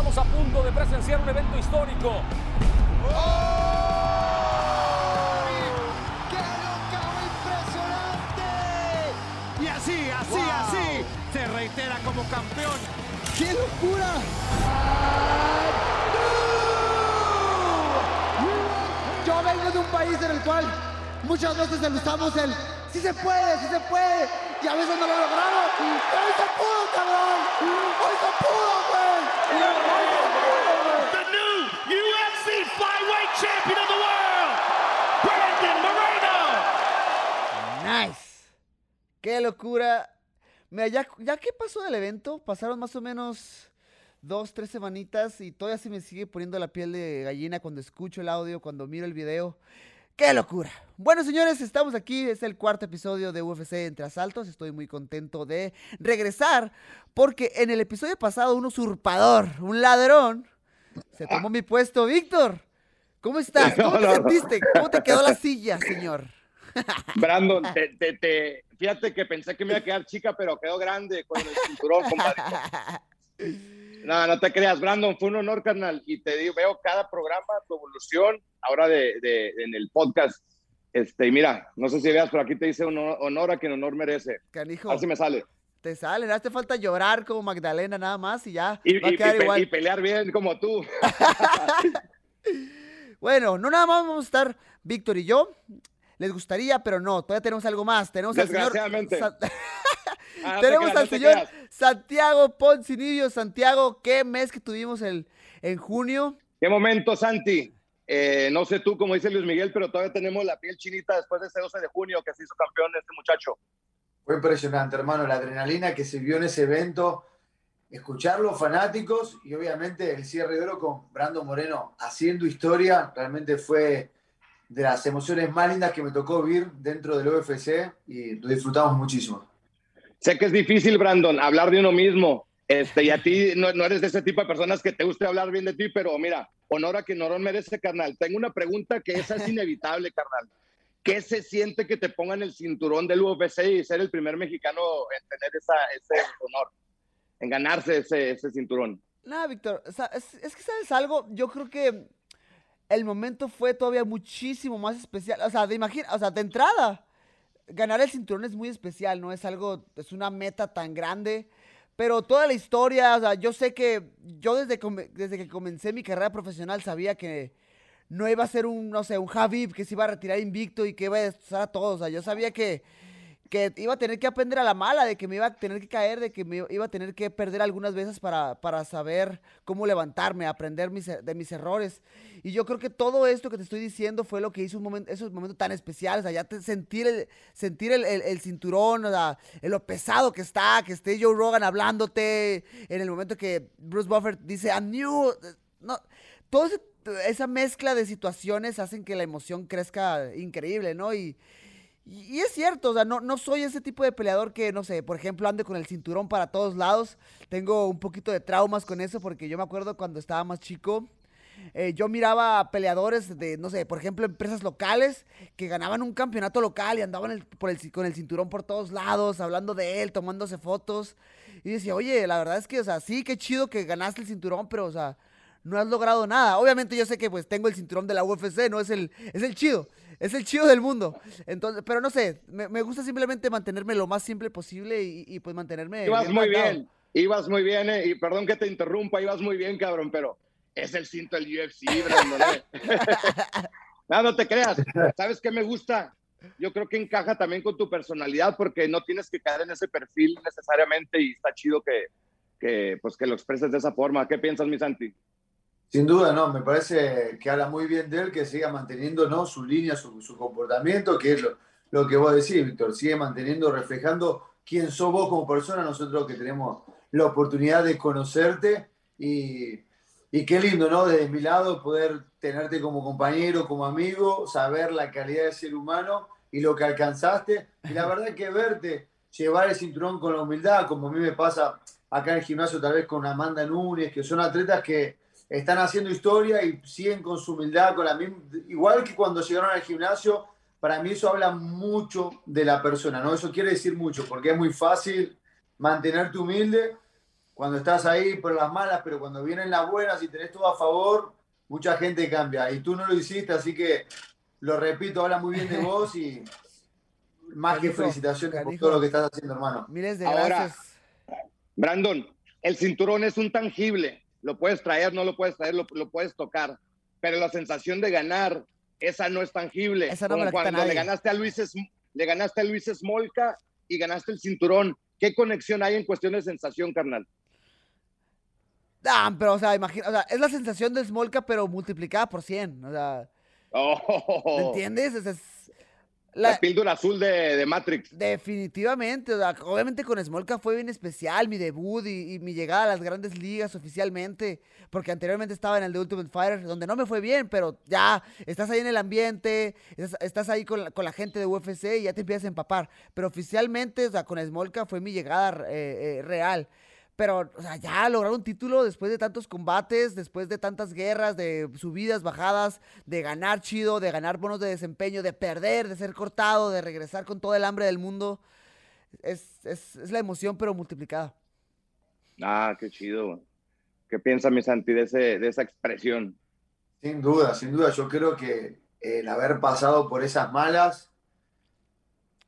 Estamos a punto de presenciar un evento histórico. ¡Qué locao impresionante! Y así, así, Wow. así, se reitera como campeón. ¡Qué locura! Yo vengo de un país en el cual muchas veces usamos el sí se puede, sí se puede, y a veces no lo logramos. Hoy se pudo, cabrón. Hoy se pudo, güey. The new UFC flyweight champion of the world, Brandon Moreno. Nice. Qué locura. Mira, ya, ya que pasó del evento, pasaron más o menos dos, tres semanitas y todavía se me sigue poniendo la piel de gallina cuando escucho el audio, cuando miro el video. ¡Qué locura! Bueno, señores, estamos aquí. Es el cuarto episodio de UFC Entre Asaltos. Estoy muy contento de regresar porque en el episodio pasado un usurpador, un ladrón, se tomó mi puesto. Víctor, ¿cómo estás? ¿Cómo te sentiste? ¿Cómo te quedó la silla, señor? Brandon, te, te- te- fíjate que pensé que me iba a quedar chica, pero quedó grande con el cinturón, compadre. No, no te creas, Brandon, fue un honor, carnal. Y te digo, veo cada programa, tu evolución, ahora de, de- en el podcast. Este, y mira, no sé si veas, pero aquí te dice honor, honor a quien honor merece. Canijo. A ver si me sale. Te sale, no hace falta llorar como Magdalena nada más y ya Y, va a y- quedar y igual. y pelear bien como tú. Bueno, no nada más vamos a estar Víctor y yo. Les gustaría, pero no, todavía tenemos algo más. Tenemos al señor. Ah, no tenemos creas, al no señor creas. Santiago Poncinibio. Santiago, qué mes que tuvimos el, en junio. Qué momento, Santi. Eh, no sé tú, como dice Luis Miguel, pero todavía tenemos la piel chinita después de ese 12 de junio que se hizo campeón este muchacho. Fue impresionante, hermano, la adrenalina que se vio en ese evento, escuchar los fanáticos y obviamente el cierre de oro con Brando Moreno haciendo historia, realmente fue de las emociones más lindas que me tocó vivir dentro del UFC y lo disfrutamos muchísimo. Sé que es difícil, Brandon, hablar de uno mismo. Este, y a ti no, no eres de ese tipo de personas que te guste hablar bien de ti, pero mira, honor a quien honor merece, carnal. Tengo una pregunta que esa es inevitable, carnal. ¿Qué se siente que te pongan el cinturón del UFC y ser el primer mexicano en tener esa, ese honor, en ganarse ese, ese cinturón? Nada, Víctor, es, es que sabes algo, yo creo que el momento fue todavía muchísimo más especial. O sea, de imagina, o sea, de entrada, ganar el cinturón es muy especial, no es algo, es una meta tan grande. Pero toda la historia, o sea, yo sé que yo desde, desde que comencé mi carrera profesional sabía que no iba a ser un, no sé, un Javib que se iba a retirar invicto y que iba a destrozar a todos. O sea, yo sabía que, que iba a tener que aprender a la mala, de que me iba a tener que caer, de que me iba a tener que perder algunas veces para, para saber cómo levantarme, aprender mis de mis errores. Y yo creo que todo esto que te estoy diciendo fue lo que hizo un momento, esos momentos tan especiales, o te- sentir el, sentir el, el- el cinturón, o sea, lo pesado que está, que esté Joe Rogan hablándote, en el momento que Bruce Buffer dice, I knew, no, todo ese- esa mezcla de situaciones hacen que la emoción crezca increíble, ¿no? Y, y, es cierto, o sea, no, no soy ese tipo de peleador que, no sé, por ejemplo, ande con el cinturón para todos lados. Tengo un poquito de traumas con eso porque yo me acuerdo cuando estaba más chico. eh, yo miraba peleadores de, no sé, por ejemplo, empresas locales que ganaban un campeonato local y andaban por el con el cinturón por todos lados, hablando de él, tomándose fotos. Y decía, oye, la verdad es que, o sea, sí, qué chido que ganaste el cinturón, pero, o sea, no has logrado nada. Obviamente yo sé que pues tengo el cinturón de la UFC, no es el, es el chido, es el chido del mundo. Entonces, pero no sé, me, me gusta simplemente mantenerme lo más simple posible y, y, pues mantenerme. Ibas bien muy bien, ibas muy bien, eh, y perdón que te interrumpa, ibas muy bien, cabrón, pero es el cinto del UFC, Brandon. eh. no, no te creas. ¿Sabes qué me gusta? Yo creo que encaja también con tu personalidad porque no tienes que caer en ese perfil necesariamente y está chido que, que, pues, que lo expreses de esa forma. ¿Qué piensas, mi Santi? Sin duda, no, me parece que habla muy bien de él, que siga manteniendo ¿no? su línea, su, comportamiento, que es lo, lo que vos decís, Víctor, sigue manteniendo, reflejando quién sos vos como persona, nosotros que tenemos la oportunidad de conocerte y, y qué lindo, ¿no? Desde mi lado poder tenerte como compañero, como amigo, saber la calidad de ser humano y lo que alcanzaste. Y la verdad que verte llevar el cinturón con la humildad, como a mí me pasa acá en el gimnasio tal vez con Amanda Núñez, que son atletas que están haciendo historia y siguen con su humildad, con la misma, igual que cuando llegaron al gimnasio, para mí eso habla mucho de la persona, ¿no? Eso quiere decir mucho, porque es muy fácil mantenerte humilde cuando estás ahí por las malas, pero cuando vienen las buenas y tenés todo a favor, mucha gente cambia. Y tú no lo hiciste, así que lo repito, habla muy bien de vos y más que felicitaciones por todo lo que estás haciendo, hermano. Miles de Ahora, gracias. Brandon, el cinturón es un tangible. Lo puedes traer, no lo puedes traer, lo, lo puedes tocar. Pero la sensación de ganar, esa no es tangible. Esa no Como cuando le ganaste a Luis, Es- le ganaste a Luis Smolka y ganaste el cinturón. ¿Qué conexión hay en cuestión de sensación, carnal? Ah, pero, o sea, imagina, o sea, es la sensación de Smolka, pero multiplicada por 100. O sea, Oh, ¿me entiendes? Es- es- La, la- píldora azul de, de Matrix. definitivamente, o sea, obviamente con Smolka fue bien especial mi debut y, y mi llegada a las grandes ligas oficialmente, porque anteriormente estaba en el de Ultimate Fighter, donde no me fue bien, pero ya estás ahí en el ambiente, estás, estás ahí con la, con la gente de UFC y ya te empiezas a empapar. Pero oficialmente, o sea, con Smolka fue mi llegada eh, eh, real. Pero, o sea, ya lograr un título después de tantos combates, después de tantas guerras, de subidas, bajadas, de ganar chido, de ganar bonos de desempeño, de perder, de ser cortado, de regresar con todo el hambre del mundo, es, es, es la emoción, pero multiplicada. Ah, qué chido. ¿Qué piensa mi Santi de, ese, de esa expresión? Sin duda, sin duda. Yo creo que el haber pasado por esas malas,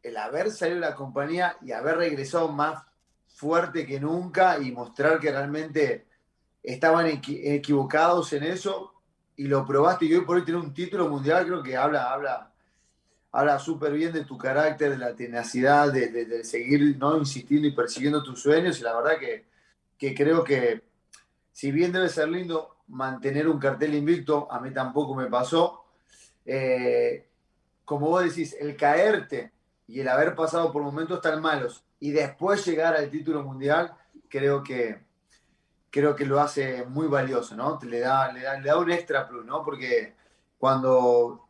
el haber salido de la compañía y haber regresado más fuerte que nunca y mostrar que realmente estaban equi- equivocados en eso y lo probaste y hoy por hoy tener un título mundial creo que habla, habla, habla súper bien de tu carácter, de la tenacidad, de seguir ¿no? insistiendo y persiguiendo tus sueños y la verdad que, que creo que si bien debe ser lindo mantener un cartel invicto, a mí tampoco me pasó. Eh, como vos decís, el caerte y el haber pasado por momentos tan malos y después llegar al título mundial, creo que, creo que lo hace muy valioso, ¿no? Le da, le da, le da un extra plus, ¿no? Porque cuando,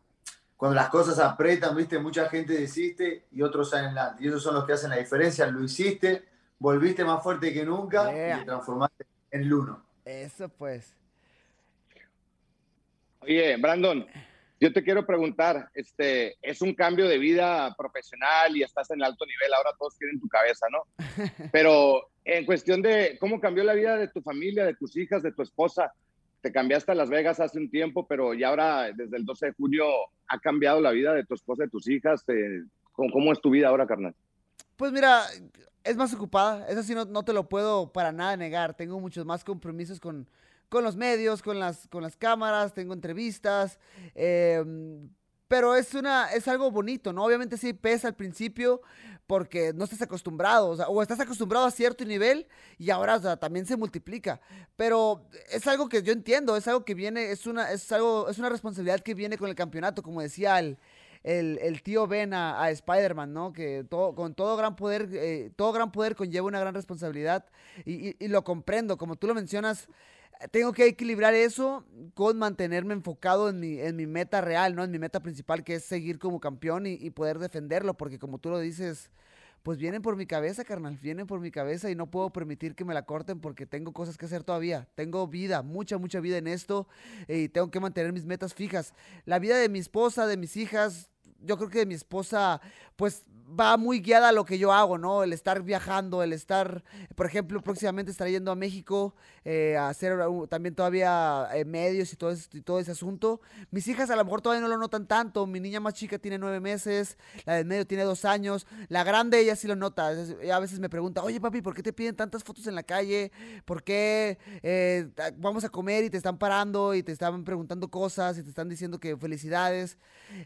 cuando las cosas apretan, viste, mucha gente desiste y otros salen adelante. Y esos son los que hacen la diferencia. Lo hiciste, volviste más fuerte que nunca Yeah. y te transformaste en el uno. Eso pues. Oye, Brandon, yo te quiero preguntar, este, es un cambio de vida profesional y estás en alto nivel, ahora todos quieren tu cabeza, ¿no? Pero en cuestión de cómo cambió la vida de tu familia, de tus hijas, de tu esposa, te cambiaste a Las Vegas hace un tiempo, pero ya ahora, desde el 12 de junio, ha cambiado la vida de tu esposa, de tus hijas. ¿cómo, cómo es tu vida ahora, carnal? Pues mira, es más ocupada, eso sí no, no te lo puedo para nada negar. Tengo muchos más compromisos con, con los medios, con las, con las cámaras, tengo entrevistas. em, pero es una, es algo bonito, ¿no? Obviamente sí pesa al principio porque no estás acostumbrado, o, sea, o estás acostumbrado a cierto nivel y ahora o sea, también se multiplica. Pero es algo que yo entiendo, es algo que viene, es una, es algo, es una responsabilidad que viene con el campeonato, como decía el, el, el tío Ben a, a Spider-Man, ¿no? Que todo, con todo gran poder, eh, todo gran poder conlleva una gran responsabilidad y, y- y lo comprendo, como tú lo mencionas, eh, tengo que equilibrar eso con mantenerme enfocado en mi, en mi meta real, ¿no? En mi meta principal, que es seguir como campeón y, y poder defenderlo, porque como tú lo dices, pues vienen por mi cabeza, carnal, vienen por mi cabeza y no puedo permitir que me la corten porque tengo cosas que hacer todavía. Tengo vida, mucha, mucha vida en esto eh, y tengo que mantener mis metas fijas. La vida de mi esposa, de mis hijas, yo creo que de mi esposa, pues va muy guiada a lo que yo hago, ¿no? El estar viajando, el estar, por ejemplo, próximamente estaré yendo a México eh, a hacer también todavía eh, medios y todo, ese, y todo ese asunto. Mis hijas a lo mejor todavía no lo notan tanto. Mi niña más chica tiene nueve meses, la del medio tiene dos años, la grande ella sí lo nota. A veces me pregunta, oye papi, ¿por qué te piden tantas fotos en la calle? ¿Por qué eh, vamos a comer y te están parando y te están preguntando cosas y te están diciendo que felicidades?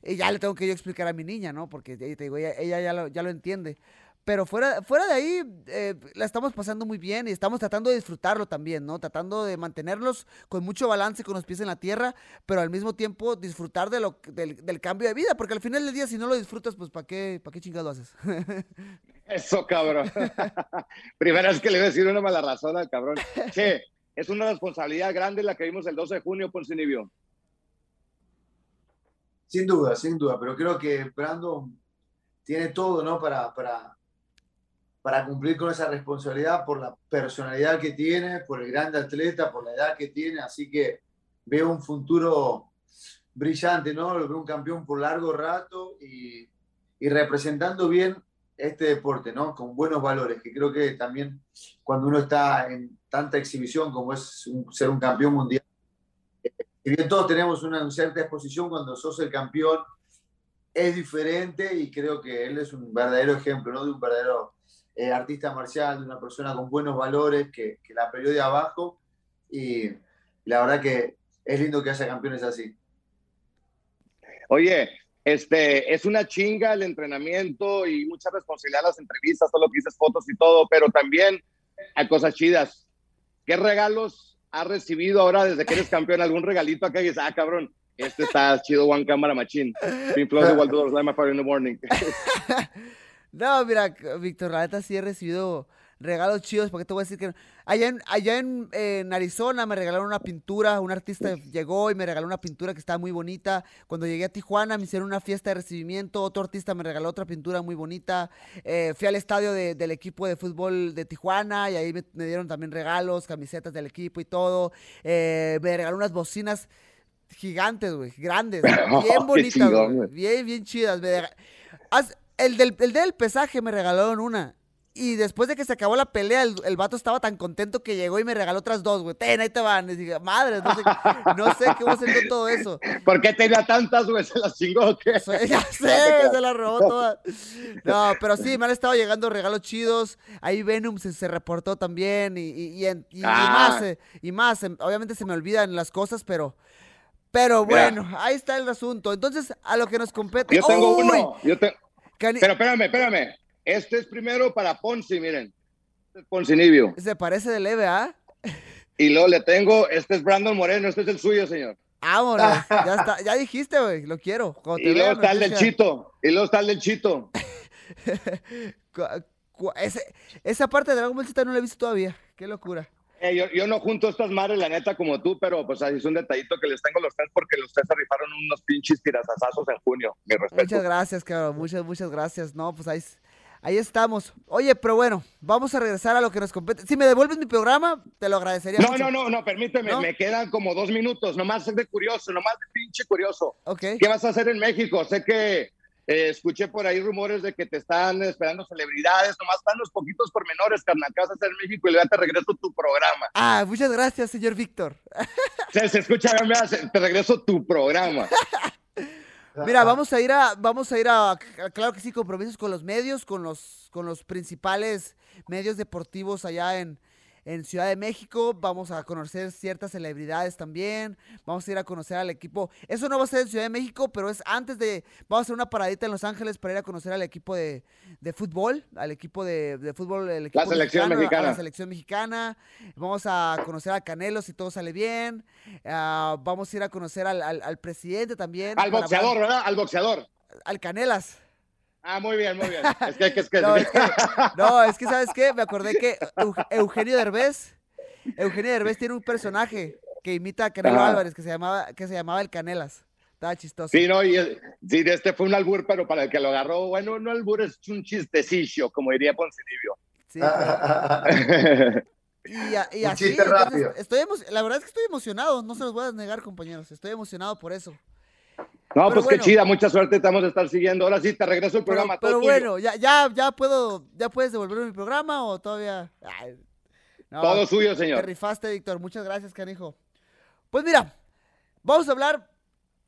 Y ya le tengo que yo explicar a mi niña, ¿no? Porque te digo, ella, ella ya, lo, ya lo entiende. Pero fuera, fuera de ahí, eh, la estamos pasando muy bien y estamos tratando de disfrutarlo también, ¿no? Tratando de mantenerlos con mucho balance, con los pies en la tierra, pero al mismo tiempo disfrutar de lo, del, del cambio de vida, porque al final del día, si no lo disfrutas, pues ¿para qué, para qué chingado haces? Eso, cabrón. Primera vez que le voy a decir una mala razón al cabrón. Che, es una responsabilidad grande la que vimos el 12 de junio, Poncinibio. Sin duda, sin duda, pero creo que Brandon tiene todo, ¿no? Para, para, para cumplir con esa responsabilidad por la personalidad que tiene, por el grande atleta, por la edad que tiene, así que veo un futuro brillante, ¿no? Lo veo un campeón por largo rato y, y representando bien este deporte, ¿no? Con buenos valores, que creo que también cuando uno está en tanta exhibición como es ser un campeón mundial, eh, si todos tenemos una cierta exposición, cuando sos el campeón es diferente y creo que él es un verdadero ejemplo, ¿no? De un verdadero eh, artista marcial, de una persona con buenos valores que, que la peleó de abajo y la verdad que es lindo que haya campeones así. Oye, este, es una chinga el entrenamiento y mucha responsabilidad las entrevistas, todo lo que dices, fotos y todo, pero también hay cosas chidas. ¿Qué regalos has recibido ahora desde que eres campeón? ¿Algún regalito acá y dices, ah, cabrón, este está chido, One Camera Machine. Pink Floyd, Walt Lima Fire in the Morning. no, mira, Víctor, la neta sí he recibido regalos chidos, porque te voy a decir que allá en, allá en, Arizona me regalaron una pintura, un artista llegó y me regaló una pintura que estaba muy bonita. Cuando llegué a Tijuana me hicieron una fiesta de recibimiento, otro artista me regaló otra pintura muy bonita. Eh, fui al estadio del equipo de fútbol de Tijuana y ahí me, dieron también regalos, camisetas del equipo y todo. Eh, me regalaron unas bocinas gigantes, güey, grandes, bien bonitas, bien, bien chidas. el del, el del pesaje me regalaron una y después de que se acabó la pelea, el, el, vato estaba tan contento que llegó y me regaló otras dos, güey. Ten, ahí te van. Y dije, madre, no sé, no sé qué voy a todo eso. ¿Por qué tenía tantas, güey? ¿Se las chingó qué? Ya sé, se las robó todas. No, pero sí, me han estado llegando regalos chidos. Ahí Venom se, se reportó también y, y, y, y ah. más. Eh, y más. Em, obviamente se me olvidan las cosas, pero... Pero bueno, ahí está el asunto. Entonces, a lo que nos compete... Yo tengo uno. Yo te... Pero espérame, espérame. Este es primero para Ponce, miren. Este es Ponce Nibio. Se parece de leve, ¿ah? Y luego le tengo, este es Brandon Moreno, este es el suyo, señor. Vámonos, ya está, ya dijiste, güey, lo quiero. y luego está el del Chito, y luego está el del Chito. esa parte de Dragon Ball Z no la he visto todavía, qué locura. Eh, yo, yo, no junto estas madres, la neta, como tú, pero pues ahí es un detallito que les tengo los tres porque los tres se rifaron unos pinches tirazazazos en junio. Mi respeto. Muchas gracias, cabrón. Muchas, muchas gracias. No, pues ahí, Ahí estamos. Oye, pero bueno, vamos a regresar a lo que nos compete. Si me devuelves mi programa, te lo agradecería. No, no, no, no, permíteme, me quedan como dos minutos, nomás de curioso, nomás de pinche curioso. ¿Qué vas a hacer en México? Sé que eh, escuché por ahí rumores de que te están esperando celebridades, nomás están los poquitos pormenores, carnal, ¿qué vas a hacer en México? Y luego te regreso tu programa. Ah, muchas gracias, señor Víctor. Se, se escucha, te regreso tu programa. Mira, vamos a ir a, vamos a ir a, claro que sí, compromisos con los medios, con los, con los principales medios deportivos allá en, en Ciudad de México. Vamos a conocer ciertas celebridades también. Vamos a ir a conocer al equipo. Eso no va a ser en Ciudad de México, pero es antes de. Vamos a hacer una paradita en Los Ángeles para ir a conocer al equipo de, fútbol, al equipo de, fútbol, el equipo la selección mexicana, la selección mexicana. Vamos a conocer a Canelo si todo sale bien. Ah, vamos a ir a conocer al, presidente también. Al boxeador, ¿verdad? Al boxeador. Al Canelas. Ah, muy bien, muy bien. Es que, es que... No, es que, no, es que, ¿sabes qué? Me acordé que Eugenio Derbez, Eugenio Derbez tiene un personaje que imita a Canelo Álvarez que se llamaba, que se llamaba el Canelas. Estaba chistoso. Sí, no, y sí, este fue un albur, pero para el que lo agarró, bueno, no albur, es un chistecillo, como diría Poncinibio. Sí. y, y así, entonces, estoy la verdad es que estoy emocionado, no se los voy a negar, compañeros, estoy emocionado por eso. No, pues qué chida, mucha suerte, estamos a estar siguiendo. Ahora sí, te regreso el programa. Pero, bueno, ya, ya, ya puedo, ya puedes devolverme mi programa o todavía. todo suyo, señor. Te rifaste, Víctor. Muchas gracias, canijo. Pues mira, vamos a hablar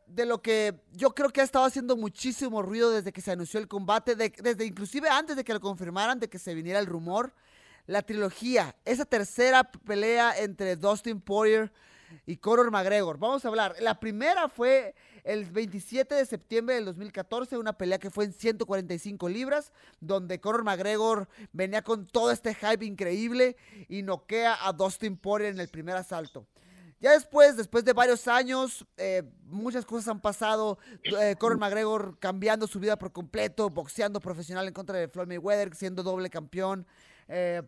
de lo que yo creo que ha estado haciendo muchísimo ruido desde que se anunció el combate, desde inclusive antes de que lo confirmaran, de que se viniera el rumor. La trilogía, esa tercera pelea entre Dustin Poirier y Conor McGregor. Vamos a hablar. La primera fue el 27 de septiembre del 2014, una pelea que fue en 145 libras, donde Conor McGregor venía con todo este hype increíble y noquea a Dustin Poirier en el primer asalto. Ya después, después de varios años, eh, muchas cosas han pasado. Eh, Conor McGregor cambiando su vida por completo, boxeando profesional en contra de Floyd Mayweather, siendo doble campeón. Eh,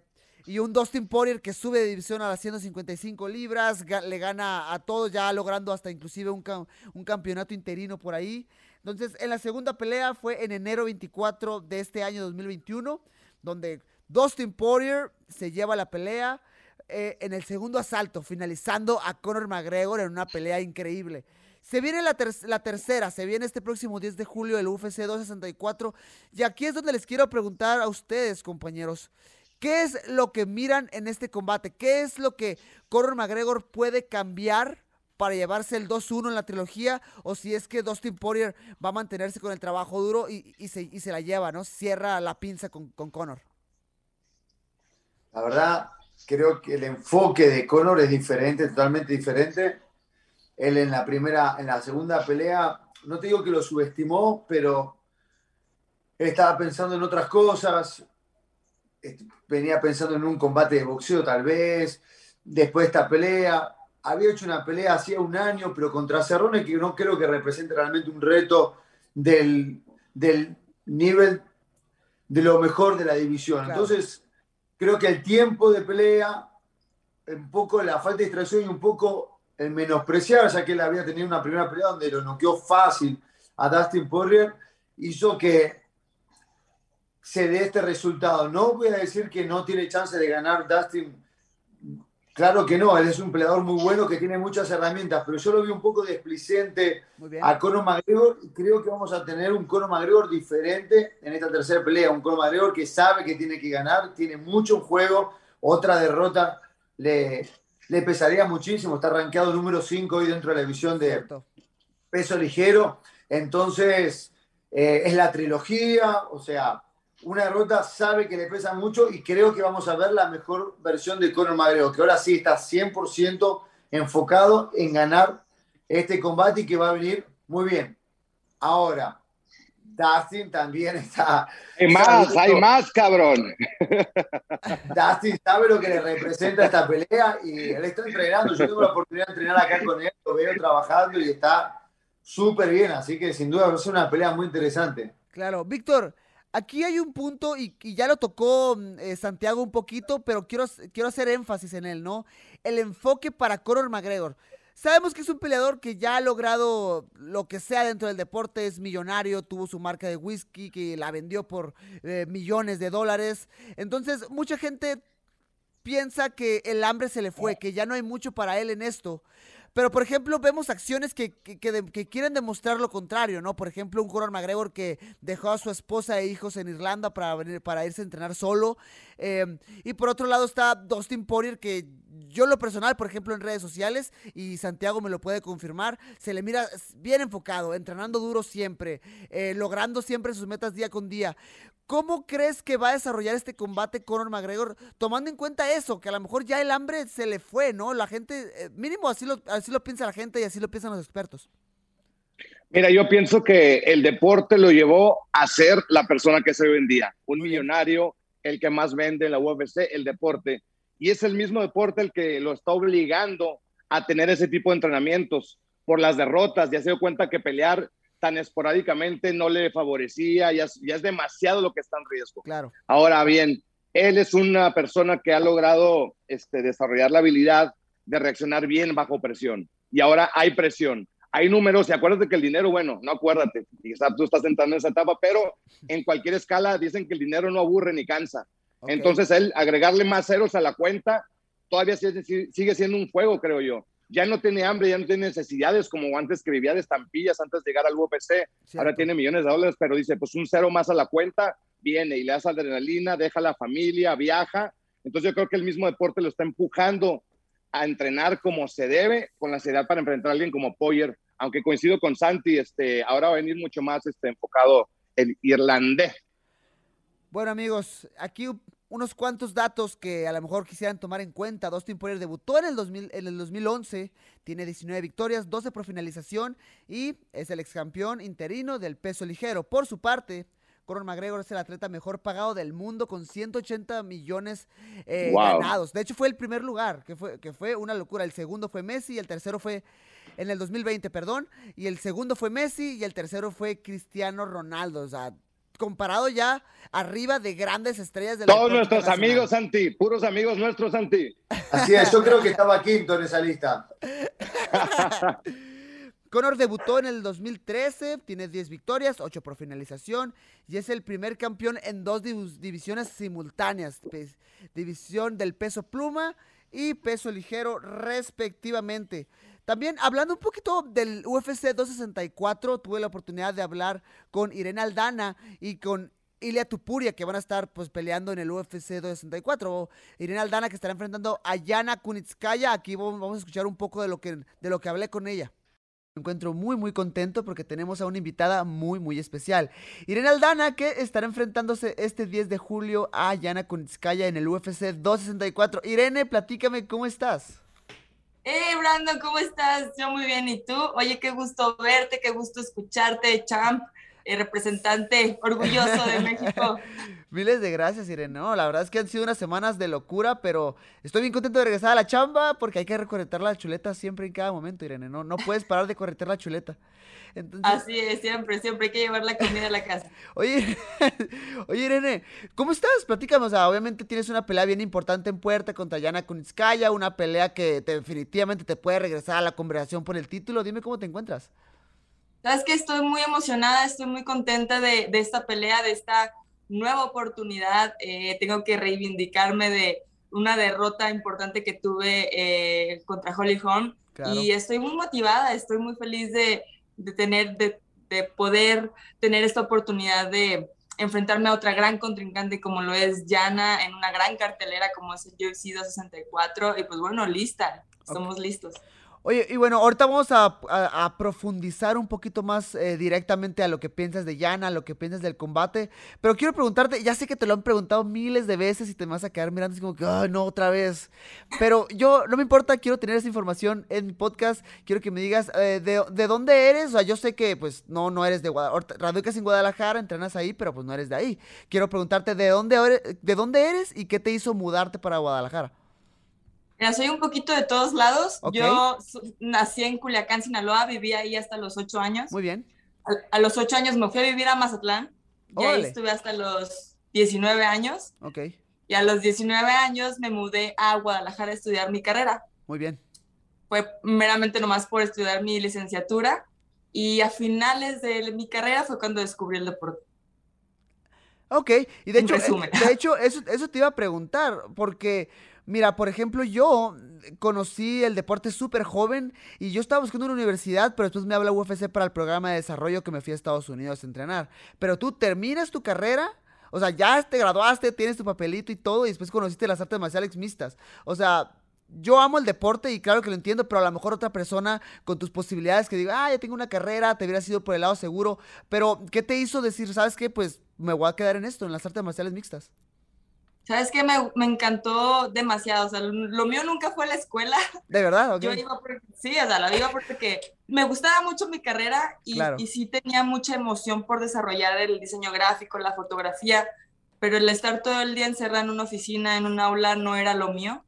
y un Dustin Poirier que sube de división a las 155 libras, le gana a todos, ya logrando hasta inclusive un, un campeonato interino por ahí. Entonces, en la segunda pelea fue en enero 24 de este año 2021, donde Dustin Poirier se lleva la pelea eh, en el segundo asalto, finalizando a Conor McGregor en una pelea increíble. Se viene la, la, tercera, se viene este próximo 10 de julio el UFC 264. Y aquí es donde les quiero preguntar a ustedes, compañeros. ¿Qué es lo que miran en este combate? ¿Qué es lo que Conor McGregor puede cambiar para llevarse el 2-1 en la trilogía? O si es que Dustin Poirier va a mantenerse con el trabajo duro y, se, la lleva, ¿no? Cierra la pinza con, con Conor. La verdad, creo que el enfoque de Conor es diferente, totalmente diferente. Él en la primera, en la segunda pelea, no te digo que lo subestimó, pero estaba pensando en otras cosas, venía pensando en un combate de boxeo tal vez, después de esta pelea, había hecho una pelea hacía un año, pero contra Cerrone, que no creo que represente realmente un reto del, del nivel de lo mejor de la división. Entonces, creo que el tiempo de pelea, un poco la falta de distracción y un poco el menospreciar, ya que él había tenido una primera pelea donde lo noqueó fácil a Dustin Poirier, hizo que se dé este resultado. No voy a decir que no tiene chance de ganar Dustin. Claro que no, él es un peleador muy bueno que tiene muchas herramientas, pero yo lo vi un poco desplicente a Conor McGregor y creo que vamos a tener un Conor McGregor diferente en esta tercera pelea. Un Conor McGregor que sabe que tiene que ganar, tiene mucho en juego. Otra derrota le, le pesaría muchísimo. Está rankeado número 5 hoy dentro de la división de peso ligero. Entonces, eh, es la trilogía, o sea, una derrota sabe que le pesa mucho y creo que vamos a ver la mejor versión de Conor McGregor, que ahora sí está 100% enfocado en ganar este combate y que va a venir muy bien. Ahora, Dustin también está... Hay más, hay más, cabrón. Dustin sabe lo que le representa esta pelea y él está entrenando. Yo tengo la oportunidad de entrenar acá con él, lo veo trabajando y está súper bien, así que sin duda va a ser una pelea muy interesante. Claro, Víctor, Aquí hay un punto, y, ya lo tocó mm, eh, Santiago un poquito, pero quiero, quiero hacer énfasis en él, ¿no? El enfoque para Conor McGregor. Sabemos que es un peleador que ya ha logrado lo que sea dentro del deporte, es millonario, tuvo su marca de whisky que la vendió por eh, millones de dólares. Entonces, mucha gente piensa que el hambre se le fue, que ya no hay mucho para él en esto. Pero, por ejemplo, vemos acciones que, que, quieren demostrar lo contrario, ¿no? Por ejemplo, un Conor McGregor que dejó a su esposa e hijos en Irlanda para, venir, para irse a entrenar solo. Em, y por otro lado está Dustin Poirier, que yo lo personal, por ejemplo, en redes sociales, y Santiago me lo puede confirmar, se le mira bien enfocado, entrenando duro siempre, eh, logrando siempre sus metas día con día. ¿Cómo crees que va a desarrollar este combate Conor McGregor? Tomando en cuenta eso, que a lo mejor ya el hambre se le fue, ¿no? La gente, eh, mínimo así lo, así lo piensa la gente y así lo piensan los expertos. Mira, yo pienso que el deporte lo llevó a ser la persona que se vendía, un millonario, el que más vende en la UFC, el deporte. Y es el mismo deporte el que lo está obligando a tener ese tipo de entrenamientos por las derrotas. Ya se dio cuenta que pelear tan esporádicamente no le favorecía, ya, ya es demasiado lo que está en riesgo. Claro. Ahora bien, él es una persona que ha logrado este, desarrollar la habilidad de reaccionar bien bajo presión. Y ahora hay presión, hay números, y acuérdate que el dinero, bueno, no acuérdate, quizás tú estás entrando en esa etapa, pero en cualquier escala dicen que el dinero no aburre ni cansa. Entonces, él agregarle más ceros a la cuenta todavía sigue siendo un juego, creo yo ya no tiene hambre, ya no tiene necesidades como antes que vivía de estampillas antes de llegar al UFC. Ahora tiene millones de dólares, pero dice, pues un cero más a la cuenta, viene y le das adrenalina, deja la familia, viaja. Entonces yo creo que el mismo deporte lo está empujando a entrenar como se debe, con la seriedad para enfrentar a alguien como Poyer, aunque coincido con Santi, este, ahora va a venir mucho más este, enfocado el irlandés. Bueno amigos, aquí unos cuantos datos que a lo mejor quisieran tomar en cuenta. Dustin Poirier debutó en el, 2000, en el 2011, tiene 19 victorias, 12 por finalización y es el ex campeón interino del peso ligero. Por su parte, Conor McGregor es el atleta mejor pagado del mundo con 180 millones eh, ganados. De hecho, fue el primer lugar, que fue, que fue una locura. El segundo fue Messi y el tercero fue en el 2020, perdón. Y el segundo fue Messi y el tercero fue Cristiano Ronaldo. O sea, comparado ya arriba de grandes estrellas del Todos nuestros amigos, Santi, puros amigos nuestros, Santi. Así es, yo creo que estaba quinto en esa lista. Conor debutó en el 2013, tiene 10 victorias, 8 por finalización y es el primer campeón en dos divisiones simultáneas, división del peso pluma y peso ligero respectivamente. También hablando un poquito del UFC 264, tuve la oportunidad de hablar con Irene Aldana y con Ilia Tupuria, que van a estar pues peleando en el UFC 264. Irene Aldana que estará enfrentando a Yana Kunitskaya. Aquí vamos a escuchar un poco de lo que, de lo que hablé con ella. Me encuentro muy muy contento porque tenemos a una invitada muy muy especial. Irene Aldana que estará enfrentándose este 10 de julio a Yana Kunitskaya en el UFC 264. Irene, platícame cómo estás. Hey Brandon, ¿cómo estás? Yo muy bien, ¿y tú? Oye, qué gusto verte, qué gusto escucharte, champ. Eh, representante orgulloso de México. Miles de gracias, Irene. No, la verdad es que han sido unas semanas de locura, pero estoy bien contento de regresar a la chamba porque hay que recorretar la chuleta siempre en cada momento, Irene. No, no puedes parar de corretar la chuleta. Así es, siempre, siempre hay que llevar la comida a la casa. Oye, oye, Irene, ¿cómo estás? Platícame, o sea, obviamente tienes una pelea bien importante en puerta contra Yana Kunitskaya, una pelea que definitivamente te puede regresar a la conversación por el título. Dime cómo te encuentras. Sabes que estoy muy emocionada, estoy muy contenta de, esta pelea, de esta nueva oportunidad. Eh, tengo que reivindicarme de una derrota importante que tuve eh, contra Holly Holm. Y estoy muy motivada, estoy muy feliz de, tener, de, poder tener esta oportunidad de enfrentarme a otra gran contrincante como lo es Jana en una gran cartelera como es el UFC 264. Y pues bueno, lista, estamos listos. Oye, y bueno, ahorita vamos a, profundizar un poquito más eh, directamente a lo que piensas de Yana, a lo que piensas del combate, pero quiero preguntarte, ya sé que te lo han preguntado miles de veces y te vas a quedar mirando así como que, no, otra vez, pero yo, no me importa, quiero tener esa información en mi podcast, quiero que me digas, eh, de, dónde eres? O sea, yo sé que, pues, no, no eres de Guadalajara, radicas en Guadalajara, entrenas ahí, pero pues no eres de ahí. Quiero preguntarte, ¿de dónde, de dónde eres y qué te hizo mudarte para Guadalajara? Mira, soy un poquito de todos lados. Yo nací en Culiacán, Sinaloa, viví ahí hasta los ocho años. Muy bien. A, los ocho años me fui a vivir a Mazatlán. Y ahí estuve hasta los 19 años. Ok. Y a los 19 años me mudé a Guadalajara a estudiar mi carrera. Muy bien. Fue meramente nomás por estudiar mi licenciatura. Y a finales de mi carrera fue cuando descubrí el deporte. Ok, y de hecho, eh, de hecho eso, eso te iba a preguntar, porque Mira, por ejemplo, yo conocí el deporte súper joven y yo estaba buscando una universidad, pero después me habla UFC para el programa de desarrollo que me fui a Estados Unidos a entrenar. Pero tú terminas tu carrera, o sea, ya te graduaste, tienes tu papelito y todo, y después conociste las artes marciales mixtas. O sea, yo amo el deporte y claro que lo entiendo, pero a lo mejor otra persona con tus posibilidades que diga, ah, ya tengo una carrera, te hubiera sido por el lado seguro. Pero, ¿qué te hizo decir, sabes qué? Pues me voy a quedar en esto, en las artes marciales mixtas. ¿Sabes qué? Me, me, encantó demasiado. O sea, lo, mío nunca fue la escuela. ¿De verdad? Yo iba sí, o sea, la iba porque me gustaba mucho mi carrera y, y, sí tenía mucha emoción por desarrollar el diseño gráfico, la fotografía, pero el estar todo el día encerrado en una oficina, en un aula, no era lo mío.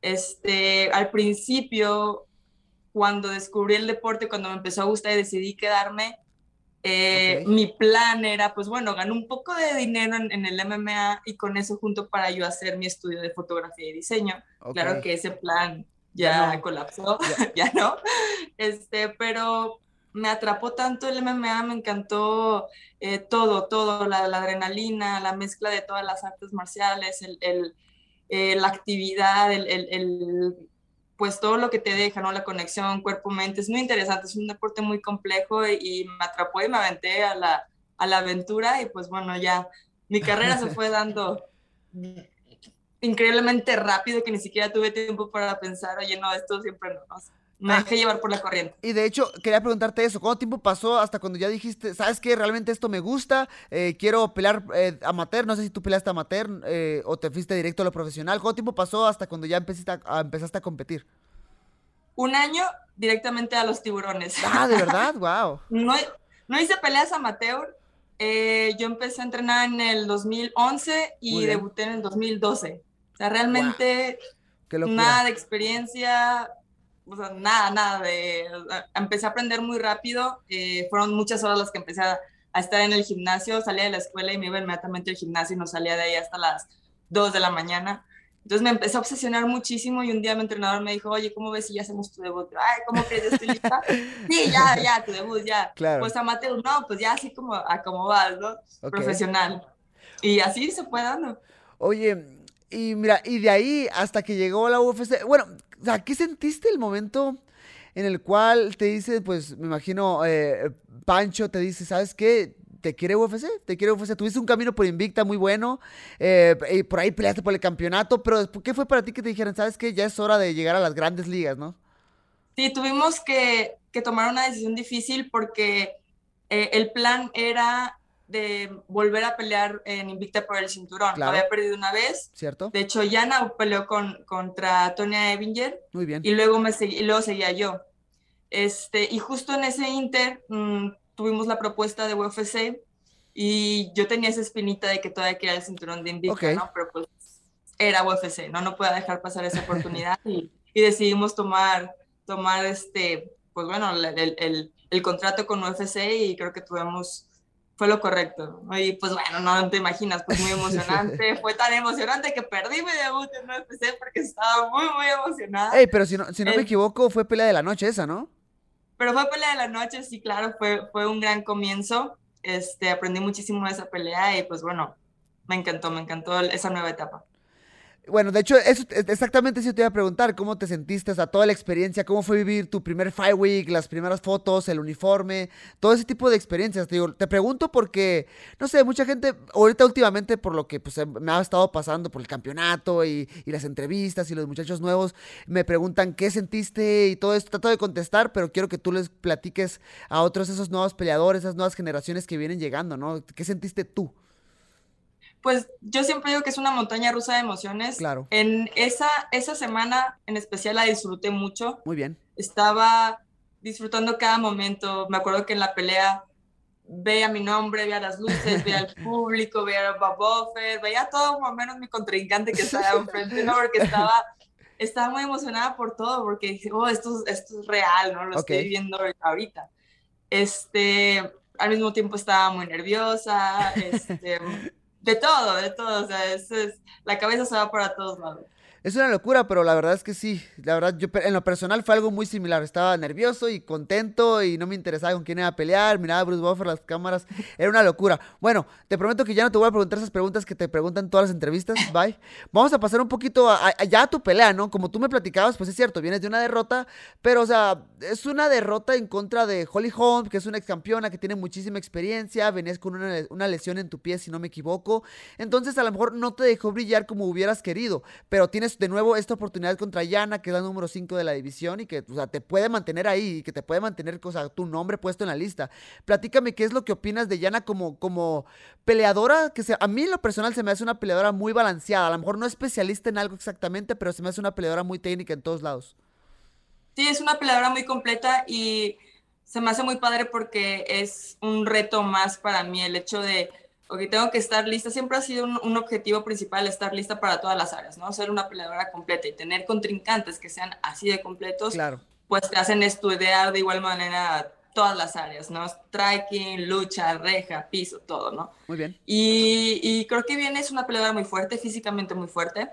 Este, al principio, cuando descubrí el deporte, cuando me empezó a gustar y decidí quedarme, eh, mi plan era, pues bueno, ganar un poco de dinero en, el MMA y con eso junto para yo hacer mi estudio de fotografía y diseño. Claro que ese plan ya, colapsó, ya. no. Este, pero me atrapó tanto el MMA, me encantó eh, todo, todo, la, adrenalina, la mezcla de todas las artes marciales, el, eh, la actividad, el, pues todo lo que te deja, ¿no? La conexión cuerpo-mente es muy interesante, es un deporte muy complejo y, me atrapó y me aventé a la, a la aventura y pues bueno, ya mi carrera se fue dando increíblemente rápido que ni siquiera tuve tiempo para pensar, oye, no, esto siempre no, me dejé llevar por la corriente. Y de hecho, quería preguntarte eso, ¿cuánto tiempo pasó hasta cuando ya dijiste, sabes que realmente esto me gusta, eh, quiero pelear eh, amateur, no sé si tú peleaste amateur eh, o te fuiste directo a lo profesional, ¿cuánto tiempo pasó hasta cuando ya empezaste a, empezaste a competir? Un año directamente a los tiburones. Ah, de verdad, wow. no, no hice peleas amateur, yo empecé a entrenar en el 2011 y debuté en el 2012. O sea, realmente nada de experiencia, o nada, nada de, empecé a aprender muy rápido, eh, fueron muchas horas las que empecé a, a estar en el gimnasio, salía de la escuela y me iba inmediatamente al gimnasio y no salía de ahí hasta las 2 de la mañana. Entonces me empecé a obsesionar muchísimo y un día mi entrenador me dijo, oye, ¿cómo ves si ya hacemos tu debut? Ay, ¿cómo crees? ¿Ya estoy lista? sí, ya, ya, tu debut, ya. Claro. Pues amateur, no, pues ya así como a cómo vas, ¿no? Profesional. Y así se fue dando. Oye, y mira, y de ahí hasta que llegó la UFC, bueno, o sea, ¿qué sentiste el momento en el cual te dice, pues me imagino, eh, Pancho te dice, ¿sabes qué? te quiere UFC, te quiere UFC. Tuviste un camino por Invicta muy bueno, eh, y por ahí peleaste por el campeonato, pero ¿qué fue para ti que te dijeran, sabes que ya es hora de llegar a las grandes ligas, no? Sí, tuvimos que, tomar una decisión difícil porque eh, el plan era de volver a pelear en Invicta por el cinturón. Había perdido una vez. Cierto. De hecho, Yana peleó con, contra Tonya Evinger. Muy bien. Y luego, me y luego seguía yo. Este, y justo en ese Inter, mm, tuvimos la propuesta de UFC y yo tenía esa espinita de que todavía quería el cinturón de Invicta, ¿no? Pero pues era UFC, ¿no? No puedo dejar pasar esa oportunidad y, y, decidimos tomar, tomar este, pues bueno, el, el, el, contrato con UFC y creo que tuvimos, fue lo correcto. Y pues bueno, no te imaginas, pues muy emocionante. fue tan emocionante que perdí mi debut en UFC porque estaba muy, muy emocionada. Ey, pero si no, si no me equivoco, fue pelea de la noche esa, ¿no? Pero fue pelea de la noche, sí, claro, fue, fue un gran comienzo. Este, aprendí muchísimo de esa pelea y pues bueno, me encantó, me encantó esa nueva etapa. Bueno, de hecho, eso, exactamente eso te iba a preguntar, ¿cómo te sentiste? O sea, toda la experiencia, ¿cómo fue vivir tu primer Fight Week, las primeras fotos, el uniforme, todo ese tipo de experiencias? Te, digo, te pregunto porque, no sé, mucha gente, ahorita últimamente por lo que pues, me ha estado pasando por el campeonato y, y, las entrevistas y los muchachos nuevos, me preguntan qué sentiste y todo esto, trato de contestar, pero quiero que tú les platiques a otros esos nuevos peleadores, esas nuevas generaciones que vienen llegando, ¿no? ¿Qué sentiste tú? Pues yo siempre digo que es una montaña rusa de emociones. Claro. En esa, esa semana en especial la disfruté mucho. Muy bien. Estaba disfrutando cada momento. Me acuerdo que en la pelea veía mi nombre, veía las luces, veía al público, veía a Bob veía todo más o menos mi contrincante que estaba enfrente, ¿no? Porque estaba, estaba muy emocionada por todo, porque dije, oh, esto, esto es real, ¿no? Lo estoy viendo ahorita. Este, al mismo tiempo estaba muy nerviosa, este, de todo, de todo, o sea, es, la cabeza se va para todos lados. Es una locura, pero la verdad es que sí. La verdad, yo en lo personal fue algo muy similar. Estaba nervioso y contento y no me interesaba con quién iba a pelear. Miraba a Bruce Buffer, las cámaras. Era una locura. Bueno, te prometo que ya no te voy a preguntar esas preguntas que te preguntan todas las entrevistas. Bye. Vamos a pasar un poquito a, ya a tu pelea, ¿no? Como tú me platicabas, pues es cierto, vienes de una derrota, pero o sea, es una derrota en contra de Holly Holm, que es una ex campeona que tiene muchísima experiencia. Venías con una, una lesión en tu pie, si no me equivoco. Entonces, a lo mejor no te dejó brillar como hubieras querido, pero tienes de nuevo esta oportunidad contra Yana, que es la número 5 de la división y que te puede mantener ahí, y que te puede mantener o tu nombre puesto en la lista. Platícame qué es lo que opinas de Yana como, como peleadora, que a mí lo personal se me hace una peleadora muy balanceada, a lo mejor no especialista en algo exactamente, pero se me hace una peleadora muy técnica en todos lados. Sí, es una peleadora muy completa y se me hace muy padre porque es un reto más para mí el hecho de ok, tengo que estar lista. Siempre ha sido un, objetivo principal estar lista para todas las áreas, ¿no? Ser una peleadora completa y tener contrincantes que sean así de completos, claro. pues te hacen estudiar de igual manera todas las áreas, ¿no? Striking, lucha, reja, piso, todo, ¿no? Muy bien. Y, y creo que viene es una peleadora muy fuerte, físicamente muy fuerte.